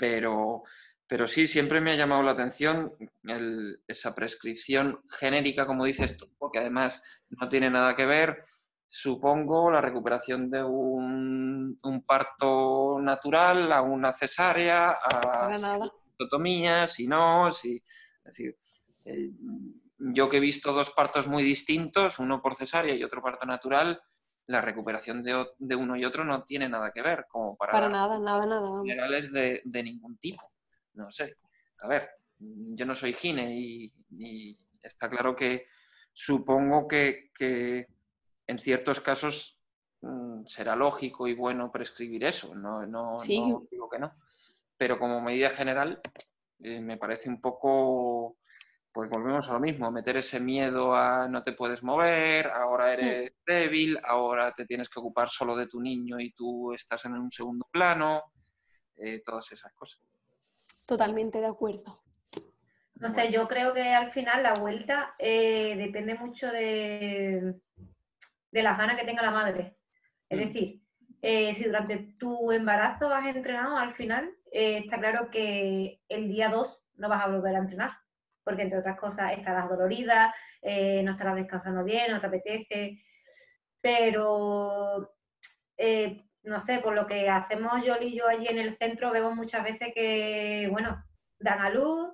pero, pero sí, siempre me ha llamado la atención el- esa prescripción genérica, como dices tú, porque además no tiene nada que ver, supongo, la recuperación de un, un parto natural a una cesárea, a episiotomía, si no, si, es decir, eh, yo que he visto dos partos muy distintos, uno por cesárea y otro parto natural, la recuperación de, uno y otro no tiene nada que ver, como para... Para nada, nada, nada. Generales de, de, ningún tipo. No sé. A ver, yo no soy gine y, está claro que supongo que, en ciertos casos mm, será lógico y bueno prescribir eso. No, no, no digo que no. Pero como medida general, eh, me parece un poco pues volvemos a lo mismo, meter ese miedo a no te puedes mover, ahora eres débil, ahora te tienes que ocupar solo de tu niño y tú estás en un segundo plano, eh, todas esas cosas. Totalmente de acuerdo. No sé, yo creo que al final la vuelta eh, depende mucho de, de las ganas que tenga la madre. Es mm. decir, eh, si durante tu embarazo has entrenado, al final está claro que el día 2 no vas a volver a entrenar porque entre otras cosas estarás dolorida, eh, no estarás descansando bien, no te apetece, pero eh, no sé, por lo que hacemos yo y yo allí en el centro, vemos muchas veces que, bueno, dan a luz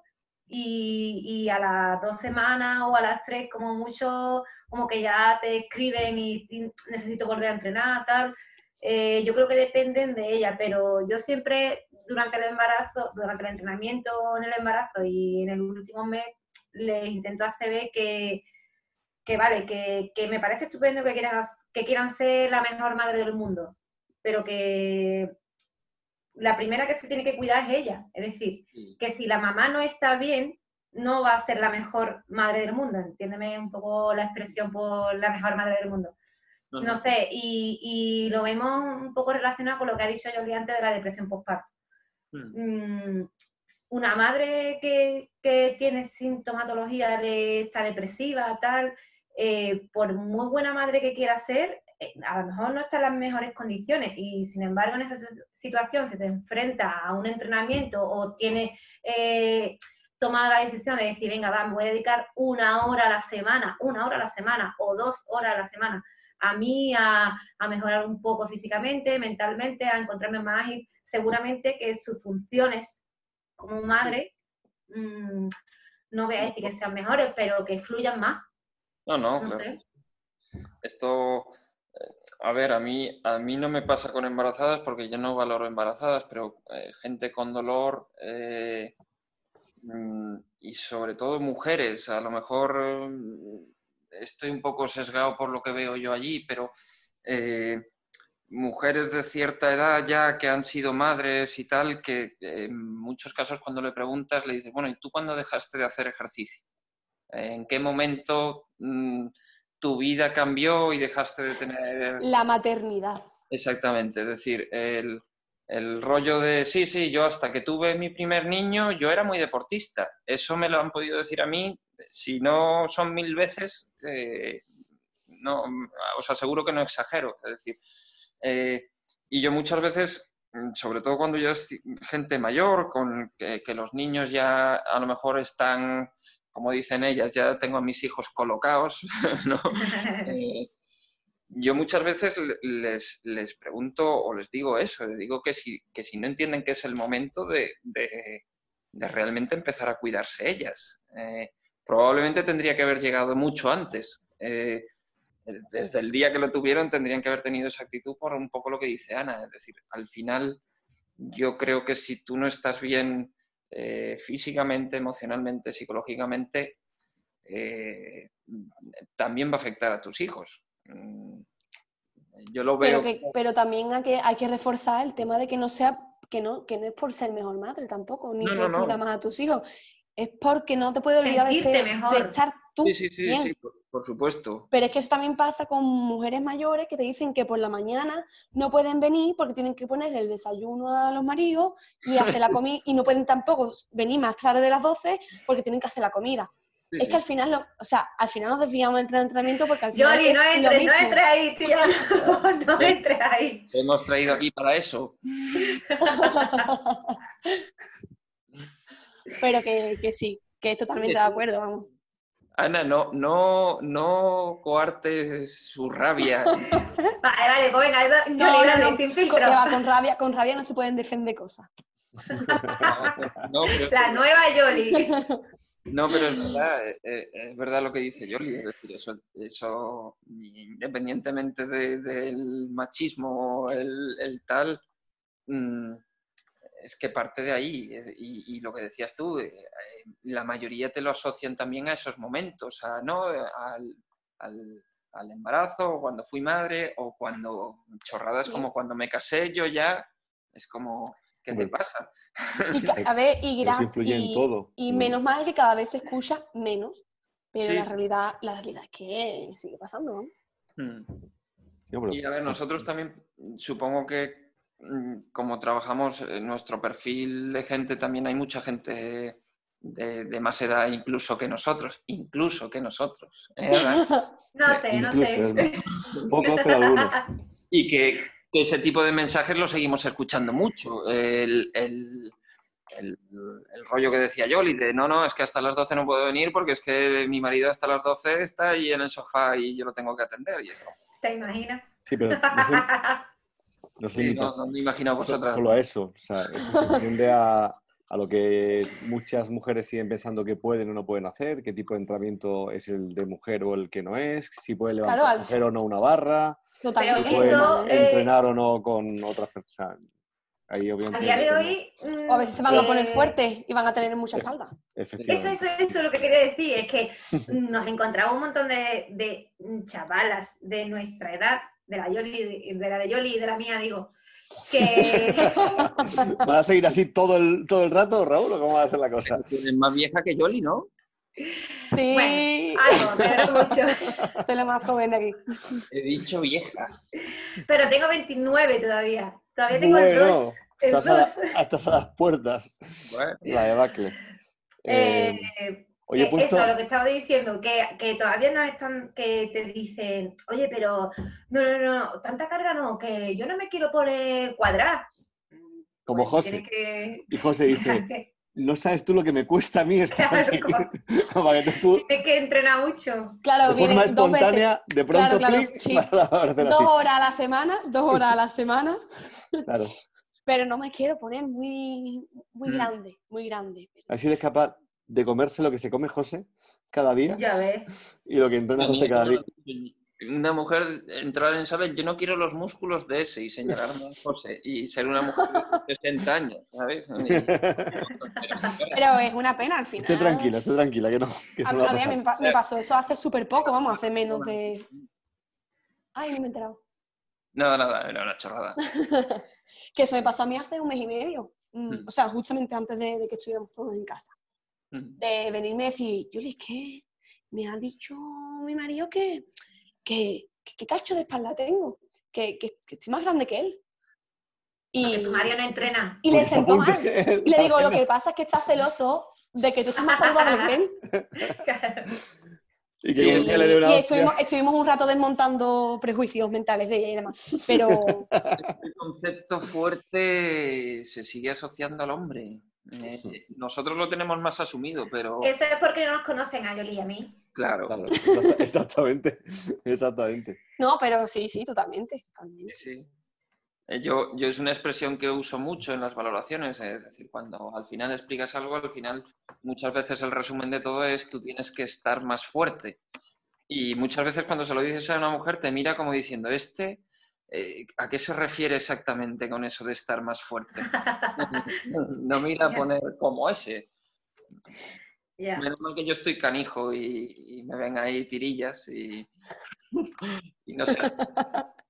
y, a las dos semanas o a las tres, como mucho, como que ya te escriben y, necesito volver a entrenar, tal. Eh, yo creo que dependen de ella, pero yo siempre durante el embarazo, durante el entrenamiento en el embarazo y en el último mes, les intento hacer ver que, que vale, que, que, me parece estupendo que quieran, que quieran ser la mejor madre del mundo, pero que la primera que se tiene que cuidar es ella. Es decir, que si la mamá no está bien, no va a ser la mejor madre del mundo. Entiéndeme un poco la expresión por la mejor madre del mundo. No, sé, y, y, lo vemos un poco relacionado con lo que ha dicho Jolie antes de la depresión postparto. Mm, una madre que, tiene sintomatología de esta depresiva, tal, eh, por muy buena madre que quiera ser, eh, a lo mejor no está en las mejores condiciones y sin embargo en esa situación se te enfrenta a un entrenamiento o tiene eh, tomada la decisión de decir, venga, va, voy a dedicar una hora a la semana, una hora a la semana o dos horas a la semana a mí a, mejorar un poco físicamente, mentalmente, a encontrarme más y seguramente que sus funciones como madre mm, no voy a decir que sean mejores, pero que fluyan más. No, no, claro. Esto, eh, a ver, a mí, a mí no me pasa con embarazadas porque yo no valoro embarazadas, pero eh, gente con dolor eh, mm, y sobre todo mujeres, a lo mejor estoy un poco sesgado por lo que veo yo allí, pero eh, mujeres de cierta edad ya que han sido madres y tal, que en muchos casos cuando le preguntas le dices, bueno, ¿y tú cuándo dejaste de hacer ejercicio? ¿En qué momento mm, tu vida cambió y dejaste de tener... La maternidad. Exactamente, es decir, el, el rollo de, sí, sí, yo hasta que tuve mi primer niño, yo era muy deportista. Eso me lo han podido decir a mí si no son mil veces, eh, no, os aseguro que no exagero. Es decir, eh, y yo muchas veces, sobre todo cuando yo es gente mayor, con que, los niños ya a lo mejor están, como dicen ellas, ya tengo a mis hijos colocados, eh, yo muchas veces les, les, pregunto o les digo eso, les digo que si, que si no entienden que es el momento de, de, realmente empezar a cuidarse ellas probablemente tendría que haber llegado mucho antes. Eh, desde el día que lo tuvieron tendrían que haber tenido esa actitud por un poco lo que dice Ana. Es decir, al final yo creo que si tú no estás bien eh, físicamente, emocionalmente, psicológicamente, eh, también va a afectar a tus hijos. Mm, yo lo veo. Pero, también hay que, hay que reforzar el tema de que no sea que no, que no es por ser mejor madre tampoco, ni por cuidar más a tus hijos, es porque no te puedes olvidar de, ser, de, estar tú. Sí, sí, sí, sí por, supuesto. Pero es que eso también pasa con mujeres mayores que te dicen que por la mañana no pueden venir porque tienen que poner el desayuno a los maridos y hacer la comida y no pueden tampoco venir más tarde de las 12 porque tienen que hacer la comida. Es que al final, o sea, al final nos desviamos del entrenamiento porque al final Yoli, no entres, no entres ahí, tío. No, entres ahí. hemos traído aquí para eso. pero que, sí, que es totalmente de acuerdo, vamos. Ana, no, no, no coartes su rabia. vale, vale, pues venga, no, no, no, sin filtro. con rabia, con rabia no se pueden defender cosas. La nueva Yoli. No, pero es verdad, eh, eh, es verdad lo que dice Yoli, es decir, eso, eso independientemente de- del machismo o el, el tal, mm, es que parte de ahí. eh, Y, y lo que decías tú, la mayoría te lo asocian también a esos momentos, a, ¿no? Al, al- al embarazo, o cuando fui madre, o cuando chorradas Sí. como cuando me casé, yo ya es como, ¿qué te pasa? Y a ver, y gracias. Y, todo. y Mm. menos mal que cada vez se escucha menos. Pero Sí. la realidad, la realidad es que sigue pasando, ¿no? Mm. Sí, hombre, Y a ver, sí. nosotros también supongo que mm, como trabajamos en nuestro perfil de gente, también hay mucha gente de, de más edad incluso que nosotros, incluso que nosotros. ¿eh? No sé, no Incluso, sé. Pocos, pero algunos. y que, que ese tipo de mensajes los seguimos escuchando mucho. El, el- el- el rollo que decía Yoli, de no, no, es que hasta las 12 no puedo venir porque es que mi marido hasta las 12 está ahí en el sofá y yo lo tengo que atender. Y es como, ¿Te imaginas? Sí, pero no se, no se sí, no, no me imagino a so- vosotras. solo a eso. O sea, eso se tiende a, a lo que muchas mujeres siguen pensando que pueden o no pueden hacer, qué tipo de entrenamiento es el de mujer o el que no es, si puede levantar Claro, mujer o no una barra, Totalmente. si Pero pueden ¿eh? eh, entrenar o no con otras personas. Ahí obviamente A día de hoy. mm, O a veces se van a poner eh, fuertes y van a tener mucha espalda. Eso, eso, eso, lo que quería decir es que nos encontramos un montón de, de chavalas de nuestra edad, de la Yoli, de la de Yoli y de la mía, digo, que ¿Van a seguir así todo el, todo el rato, Raúl, o cómo va a ser la cosa? Es más vieja que Yoli, ¿no? Sí, Bueno, algo, pero no mucho. soy la más joven de aquí. He dicho vieja. Pero tengo 29 todavía. Todavía tengo el Bueno, 2. El estás a, la- 2. estás a las puertas, Bueno, la debacle. Eh, Eh, Oye, Eh, puesto... Eso, lo que estaba diciendo, que, que todavía no están, que te dicen, oye, pero no, no, no, tanta carga no, que yo no me quiero poner cuadrar. Como Pues José. que- Y José dice, no sabes tú lo que me cuesta a mí esto. Claro. así que- como que tú, Tienes que entrenar mucho. Claro, de forma vienen dos veces. espontánea, de pronto, Claro, claro, clic, sí. para hacer Dos horas a la semana, dos horas a la semana, Claro. pero no me quiero poner muy, muy Mm. grande, muy grande. Así es capaz de comerse lo que se come José cada día Ya ves. y lo que entrena José cada día. Una mujer entrar en sala, yo no quiero los músculos de ese y señalarme a José y ser una mujer de 60 años, ¿sabes? Y- Pero es una pena al final. Esté tranquila, esté tranquila, que no, que A, eso no va a mí pasar. me, pa- me pasó eso hace súper poco, vamos, hace menos de... Ay, ni me he enterado. Nada, nada, era una chorrada. Que eso me pasó a mí hace un mes y medio. Mm, Mm. O sea, justamente antes de, de que estuviéramos todos en casa. De venirme y decir, Yuli, es que me ha dicho mi marido que, que, que, que cacho de espalda tengo, que, que, que estoy más grande que él. Porque Y, tu Mario no entrena. y le Porque se sentó mal. Y le digo, lo que pasa es que estás celoso de que tú estés más saludable que él. Y que le Y estuvimos, estuvimos un rato desmontando prejuicios mentales de ella y demás. Pero El concepto fuerte se sigue asociando al hombre. Eh, nosotros lo tenemos más asumido, pero Eso es porque no nos conocen a Yoli y a mí. claro. Claro, exacta- exactamente, exactamente. no, pero sí, sí, totalmente. totalmente. Sí. Eh, Yo, yo es una expresión que uso mucho en las valoraciones, es decir, cuando al final explicas algo, al final muchas veces el resumen de todo es tú tienes que estar más fuerte. Y muchas veces cuando se lo dices a una mujer te mira como diciendo, este, eh, ¿a qué se refiere exactamente con eso de estar más fuerte? no mira a poner como ese. Menos mal que yo estoy canijo y, y me ven ahí tirillas y, y no sé.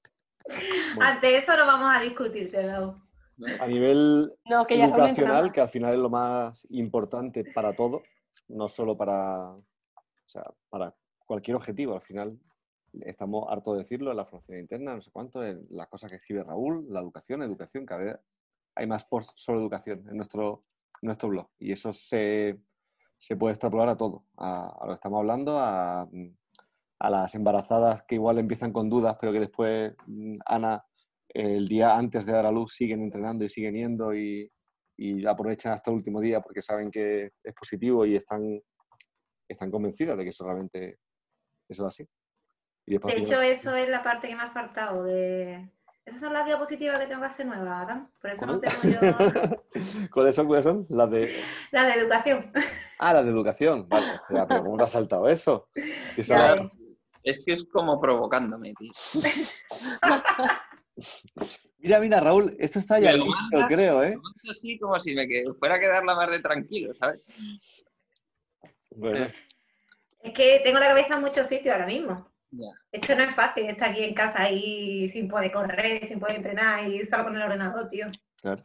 Bueno, Ante eso no vamos a discutir, te lo a nivel No, que educacional, que al final es lo más importante para todo, no solo para, o sea, para cualquier objetivo. Al final, estamos hartos de decirlo la formación interna, no sé cuánto, las cosas que escribe Raúl, la educación, educación, cada vez hay más posts sobre educación en nuestro, nuestro blog. Y eso se, se puede extrapolar a todo, a, a lo que estamos hablando, a, a las embarazadas que igual empiezan con dudas, pero que después mm, Ana el día antes de dar a luz siguen entrenando y siguen yendo y, y aprovechan hasta el último día porque saben que es positivo y están, están convencidas de que eso realmente eso es así. Y De hecho, eso es la parte que me ha faltado de... Esas son las diapositivas que tengo que hacer nuevas, Adán. Por eso no tengo yo... ¿Cuáles son? ¿Cuáles son? Las de... La de educación. Ah, la de educación. Vale, hostia, pero ¿cómo te ha saltado eso? Si. Es que es como provocándome, tío. Mira, mira, Raúl, esto está ya listo, manda. creo, ¿eh? Así como si me fuera a quedar la más de tranquilo, ¿sabes? Bueno, Es que tengo la cabeza en muchos sitios ahora mismo. Esto no es fácil, estar aquí en casa ahí sin poder correr, sin poder entrenar y solo con el ordenador, tío. claro.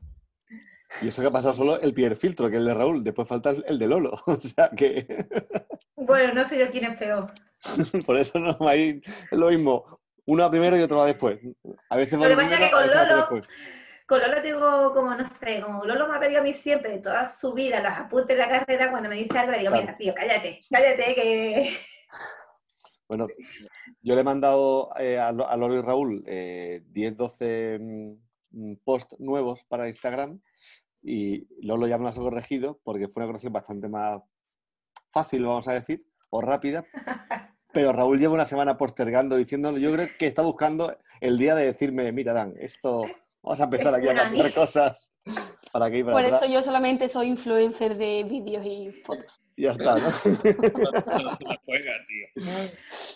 Y eso que ha pasado solo el primer filtro, que es el de Raúl. Después falta el de Lolo. O sea que Bueno, no sé yo quién es peor. por eso no hay es lo mismo. Uno va primero y otro va después. A veces va Lo que pasa es que con Lolo-. Con Lolo tengo como, no sé, como Lolo me ha pedido a mí siempre, toda su vida, los apuntes de la carrera, cuando me dice algo le digo, Claro. mira, tío, cállate, cállate, que... Bueno, yo le he mandado eh, a, Lo- a Lolo y Raúl eh, 10, 12 mm, posts nuevos para Instagram y Lolo ya me los ha corregido porque fue una corrección bastante más fácil, vamos a decir, o rápida. Pero Raúl lleva una semana postergando, diciéndolo. Yo creo que está buscando el día de decirme, mira, Dan, esto vamos a empezar aquí a cambiar mierda". cosas para que para Por atrás. eso yo solamente soy influencer de vídeos y fotos. Ya está, ¿no?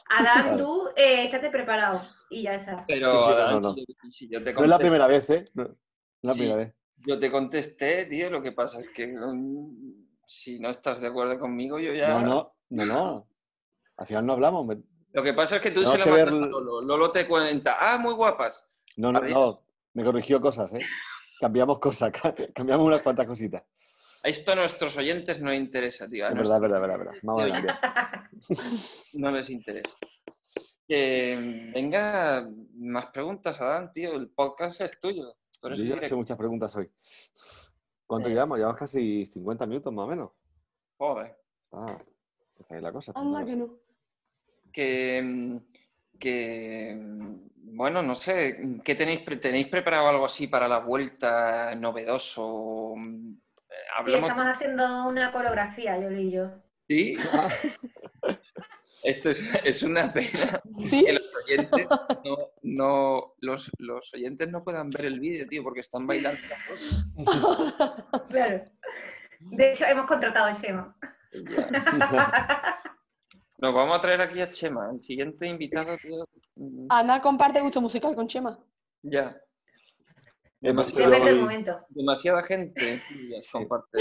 Adán, tú, eh, estate preparado y ya está. Pero, Sí, sí, no, Adán, no, no. si yo- si yo te No es la primera vez, ¿eh? No, es la Sí. primera vez. Yo te contesté, tío, lo que pasa es que mm, si no estás de acuerdo conmigo, yo ya... No, no, no, no. Al final no hablamos. me- Lo que pasa es que tú se la mandas ver- a Lolo. Lolo te cuenta, ah, muy guapas. No, no, Adiós. no. Me corrigió cosas, ¿eh? Cambiamos cosas, cambiamos unas cuantas cositas. Esto a nuestros oyentes no les interesa, tío. a Es verdad, es verdad, es verdad, es verdad. Vamos a cambiar. No les interesa. Que, venga, más preguntas, Adán, tío. El podcast es tuyo. Yo ya he hecho muchas preguntas hoy. ¿Cuánto Eh. llevamos? Llevamos casi 50 minutos más o menos. Joder. Ah, está ahí la cosa. Anda que no. Que, mm, que, mm, bueno, no sé, ¿qué tenéis, tenéis preparado algo así para la vuelta novedoso? Mm, eh, Sí, Hablamos, estamos haciendo una coreografía, yo y yo. ¿sí? Esto es, es una pena Sí. que los oyentes no, no- los, los oyentes no puedan ver el vídeo, tío, porque están bailando. Claro. De hecho, hemos contratado a Chema. Nos vamos a traer aquí a Chema, el siguiente invitado, tío. mm, Ana comparte gusto musical con Chema. Ya. Demasiada, Depende del momento. demasiada gente comparte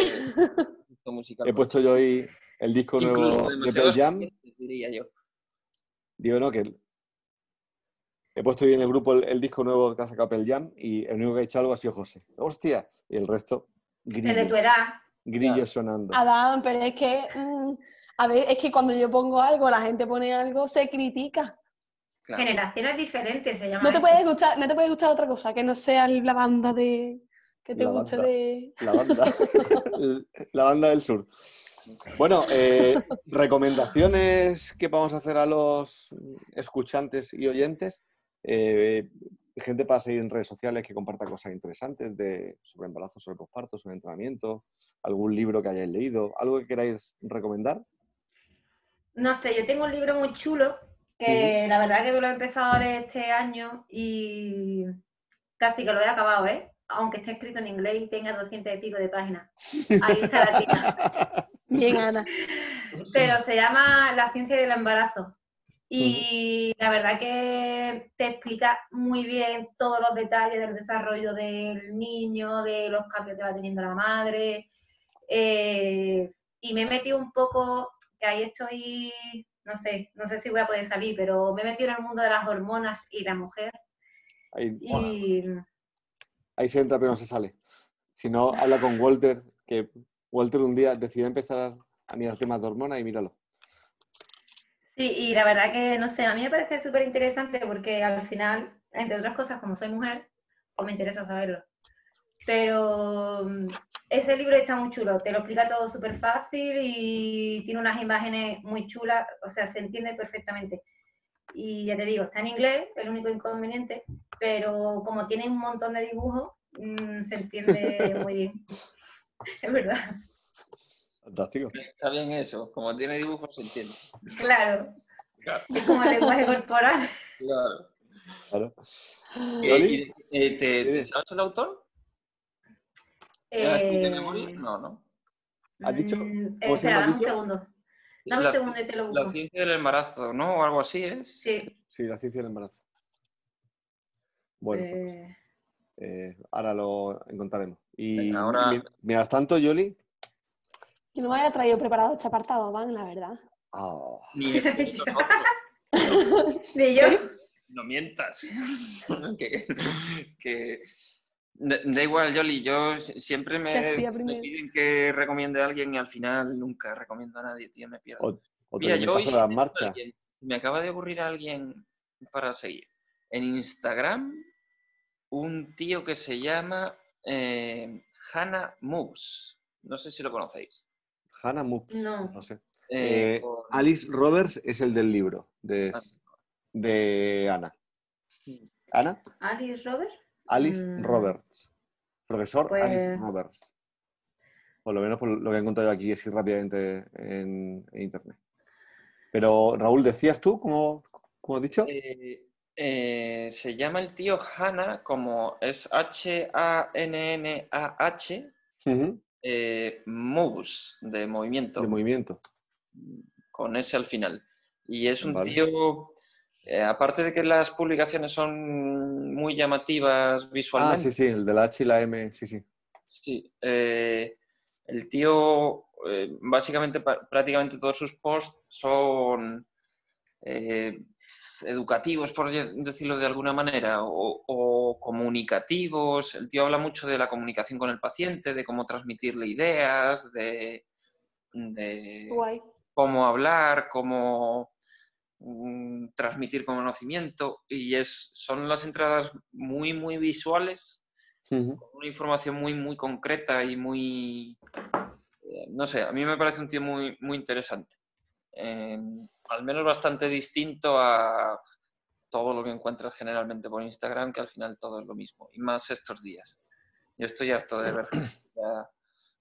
gusto musical. he puesto yo hoy el disco Incluso nuevo de Pearl Jam. diría yo. Digo, no, que he puesto hoy en el grupo el, el disco nuevo que ha sacado Pearl Jam y el único que ha hecho algo ha sido José. ¡Hostia! Y el resto, El de tu grillo, edad. grillo Claro. sonando. Adán, pero es que, mm, a ver, es que cuando yo pongo algo, la gente pone algo, se critica. Claro. Generaciones diferentes se llama No te eso. puede gustar, no te puede gustar otra cosa que no sea la banda de que te La guste banda. de. La banda, la banda del sur. Bueno, eh, recomendaciones que vamos a hacer a los escuchantes y oyentes. Eh, gente para seguir en redes sociales que comparta cosas interesantes de, sobre embarazo, sobre posparto, sobre entrenamiento, algún libro que hayáis leído, algo que queráis recomendar. No sé, yo tengo un libro muy chulo que la verdad que lo he empezado a leer este año y casi que lo he acabado, ¿eh? Aunque esté escrito en inglés y tenga 200 y pico de páginas. Ahí está la tía. Bien, Ana. Pero se llama La ciencia del embarazo. Y la verdad que te explica muy bien todos los detalles del desarrollo del niño, de los cambios que va teniendo la madre. Eh, y me he metido un poco, ahí estoy, no sé, no sé si voy a poder salir, pero me he metido en el mundo de las hormonas y la mujer. Ahí, Y ahí se entra pero no se sale. Si no, habla con Walter, que Walter un día decidió empezar a mirar temas de hormonas y míralo. Sí, y la verdad que, no sé, a mí me parece súper interesante porque al final, entre otras cosas, como soy mujer, pues me interesa saberlo. Pero mm, ese libro está muy chulo, te lo explica todo súper fácil y tiene unas imágenes muy chulas, o sea, se entiende perfectamente. Y ya te digo, está en inglés, el único inconveniente, pero como tiene un montón de dibujos, mm, se entiende muy bien. Es verdad, Fantástico. Está bien eso, como tiene dibujos se entiende. claro. Claro. Es como el lenguaje corporal. Claro. Claro. Eh, Loli, y- eh, ¿te, te sabes el autor? ¿Era escrito de Eh, memoria? No, no. ¿Has dicho? Mm, ¿Cómo se espera, dame un dicho? segundo. Dame La- un segundo y te lo La busco. ciencia del embarazo, ¿no? O algo así es. Sí. Sí, la ciencia del embarazo. Bueno, pues, eh, eh, ahora lo encontraremos. Y ahora- mi- mientras tanto, Yoli. Yo no me había traído preparado este apartado, Van, la verdad. ah, Ni es- ni. Ni yo. No mientas. que, que- Da, da igual, Yoli, yo si- siempre me, piden que recomiende a alguien y al final nunca recomiendo a nadie, tío, me pierdo. o- Mira, yo hoy las marchas. alguien. me acaba de ocurrir alguien para seguir. En Instagram, un tío que se llama eh, Hannah Moves. No sé si lo conocéis. Hannah Moops. No. No sé. Eh, Eh, Alice Roberts es el del libro de, Ah. de Ana. ¿Ana? Alice Robert. Alice Mm. Roberts. Profesor Pues- Alice Roberts. Por lo menos por lo que he encontrado aquí así rápidamente en, en internet. Pero, Raúl, ¿decías tú, como, como has dicho? Eh, eh, se llama el tío Hannah, como es H-A-N-N-A-H, eh, Moves, de movimiento, De movimiento. con S al final. Y es un Vale. tío, eh, aparte de que las publicaciones son muy llamativas Ah, visualmente, sí, sí, el de la H y la M, sí, sí. Sí, eh, el tío, eh, básicamente, prácticamente todos sus posts son eh, educativos, por de- decirlo de alguna manera, o, o comunicativos. El tío habla mucho de la comunicación con el paciente, de cómo transmitirle ideas, de, de Guay. cómo hablar, cómo mm, transmitir conocimiento. Y es, son las entradas muy, muy visuales con una información muy, muy concreta y muy... eh, no sé, a mí me parece un tío muy, muy interesante. Eh, al menos bastante distinto a todo lo que encuentras generalmente por Instagram, que al final todo es lo mismo. Y más estos días. Yo estoy harto de ver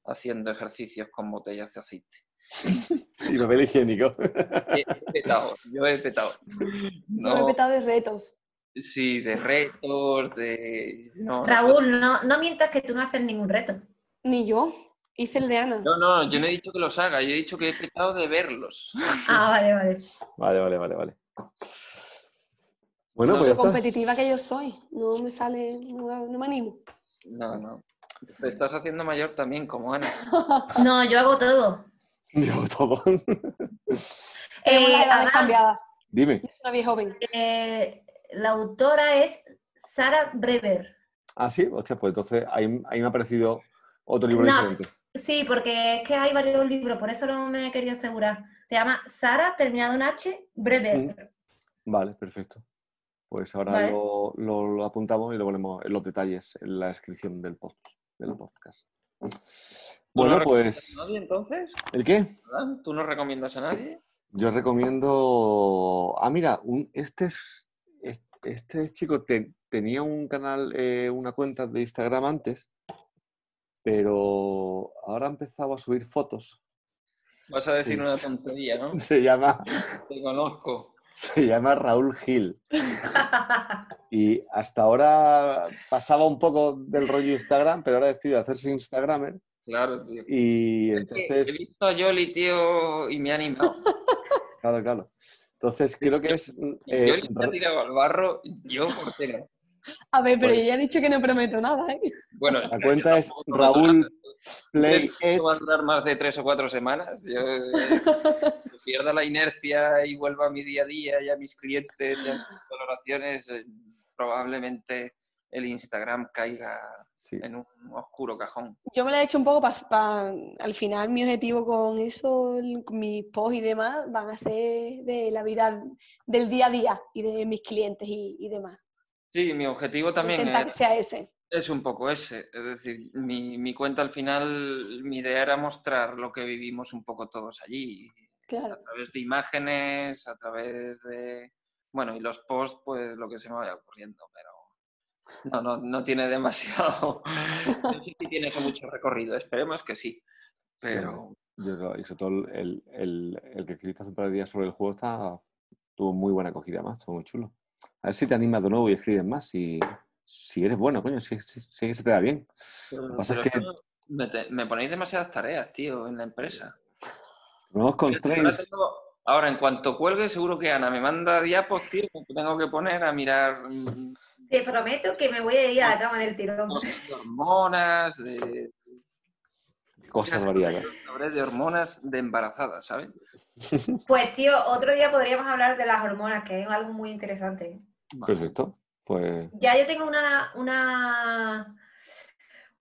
haciendo ejercicios con botellas de aceite. Y papel higiénico. He, petado, yo he petado. Yo me No, he petado de retos. sí, de retos, de... no, Raúl, no, no mientas que tú no haces ningún reto. Ni yo. Hice el de Ana. No, no, yo no he dicho que los haga, yo he dicho que he petado de verlos. Ah, vale, vale. Vale, vale, vale, vale. Bueno, No pues ya está. competitiva que yo soy. No me sale, no, no me animo. No, no. Te estás haciendo mayor también, como Ana. No, yo hago todo. Yo todo. Eh, Adán, cambiadas. Dime. Soy una vieja joven. eh, la autora es Sara Brever. Ah, sí, hostia, pues entonces ahí, ahí me ha parecido otro libro No. diferente. Sí, porque es que hay varios libros, por eso no me he querido asegurar. Se llama Sara, terminado en H, Brever. Vale, perfecto. Pues ahora Vale. lo, lo- lo apuntamos y lo ponemos en los detalles en la descripción del post, del podcast. ¿Tú Bueno, no pues. a nadie entonces? ¿El qué? ¿Tú no recomiendas a nadie? Yo recomiendo. Ah, mira, un- este, es- este, este chico te- tenía un canal, eh, una cuenta de Instagram antes, pero ahora ha empezado a subir fotos. Vas a decir Sí. una tontería, ¿no? Se llama, Te conozco. se llama Raúl Gil. Y hasta ahora pasaba un poco del rollo Instagram, pero ahora ha decidido hacerse Instagramer. Claro, tío. Y Es que He entonces, visto a Yoli, tío, y me ha animado. claro, claro. Entonces creo que es. eh, Yoli te ha tirado al barro, yo, ¿por qué no? A ver, pero Pues- yo ya he dicho que no prometo nada, ¿eh? Bueno, La cuenta es Raúl Play ¿Crees que esto va a durar más de tres o cuatro semanas? Yo eh, pierda la inercia y vuelva a mi día a día y a mis clientes y a mis valoraciones, eh, probablemente el Instagram caiga Sí. en un oscuro cajón. Yo me lo he hecho un poco para... al final mi objetivo con eso, el- con mis posts y demás, van a ser de la vida del día a día y de mis clientes y, y demás. Sí, mi objetivo también Intentar que es, sea ese. es un poco ese. Es decir, mi, mi cuenta al final, mi idea era mostrar lo que vivimos un poco todos allí, Claro. a través de imágenes, a través de... Bueno, y los posts, pues lo que se me vaya ocurriendo, pero no, no, no tiene demasiado... No sé si tiene eso mucho recorrido, esperemos que sí, pero... Yo creo- y sobre todo el, el, el que escribiste hace un par de días sobre el juego está, tuvo muy buena acogida más, estuvo muy chulo. A ver si te animas de nuevo y escribes más. Si, si eres bueno, coño, si, si, si es que se te da bien. pero- pasa es que Me, te- me ponéis demasiadas tareas, tío, en la empresa. Nuevos Ahora, constraints. tengo- ahora, en cuanto cuelgue, seguro que Ana me manda diapos, tío, que tengo que poner a mirar mm, Te prometo que me voy a ir a la cama del tirón. cosas de hormonas, de, Cosas variadas. Hablé de hormonas de embarazada, ¿sabes? Pues tío, otro día podríamos hablar de las hormonas, que es algo muy interesante. Vale. Perfecto. Pues Ya yo tengo una, una,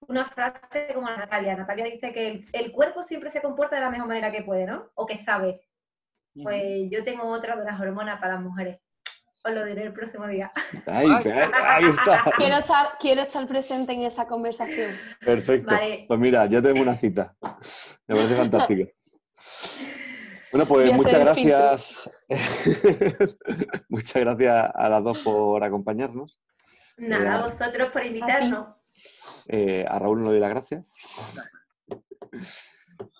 una frase como Natalia. Natalia dice que el, el cuerpo siempre se comporta de la mejor manera que puede, ¿no? O que sabe. Pues yo tengo otra de las hormonas para las mujeres. Os lo diré el próximo día. ahí, ahí está. Quiero estar, quiero estar presente en esa conversación. Perfecto. Vale. Pues mira, ya tengo una cita. Me parece fantástico. Bueno, pues muchas gracias. muchas gracias a las dos por acompañarnos. Nada, Ya. a vosotros por invitarnos. Eh, a Raúl no le doy las gracias.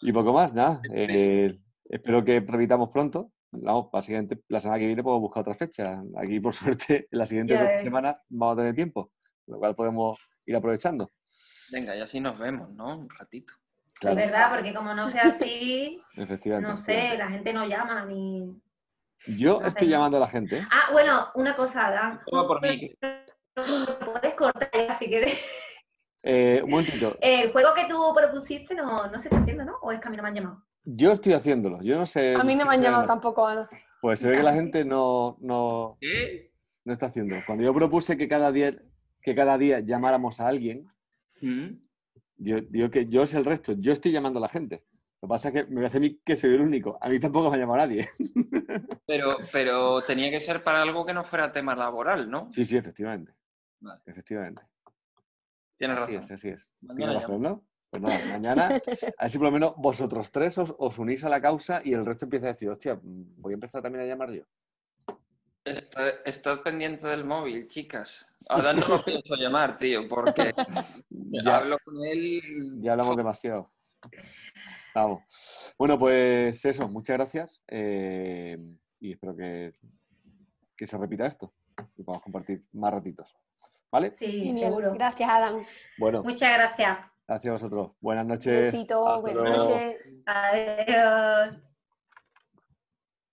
Y poco más, nada. Eh, espero que repitamos pronto. Vamos, básicamente la semana que viene podemos buscar otra fecha. Aquí, por suerte, en las siguientes dos semanas vamos a tener tiempo, lo cual podemos ir aprovechando. Venga, y así nos vemos, ¿no? Un ratito. Claro, ¿Verdad? Porque como no sea así, efectivamente. no sé, efectivamente. la gente no llama ni... Yo no estoy llamando a la gente. Ah, bueno, una cosa, Dan. Todo por mí. Puedes cortar si quieres. Eh, un momentito. El juego que tú propusiste no, no se está haciendo, ¿no? ¿O es que a mí no me han llamado? Yo estoy haciéndolo. Yo no sé. A mí no me han llamado tampoco, Ana. Pues se ve que la gente no, no, no está haciendo. Cuando yo propuse que cada día, que cada día llamáramos a alguien, ¿Mm? yo digo que yo es el resto. Yo estoy llamando a la gente. Lo que pasa es que me parece a mí que soy el único. A mí tampoco me ha llamado nadie. Pero, pero tenía que ser para algo que no fuera tema laboral, ¿no? Sí, sí, efectivamente. Vale. Efectivamente. Tienes Así razón. es, así es. Mañana Tienes llamo. razón, ¿no? Pues nada, mañana, a ver si por lo menos vosotros tres os, os unís a la causa y el resto empieza a decir, hostia, voy a empezar también a llamar yo. Está- Estad pendiente del móvil, chicas. Ahora no lo pienso llamar, tío, porque Ya, hablo con él. ya hablamos demasiado. Vamos. Bueno, pues eso, muchas gracias. eh, y espero que, que se repita esto y podamos compartir más ratitos. ¿Vale? Sí, Genial. seguro. Gracias, Adam. Bueno, Muchas gracias. Gracias a vosotros. Buenas Un noches. besito. Buenas noches. Adiós.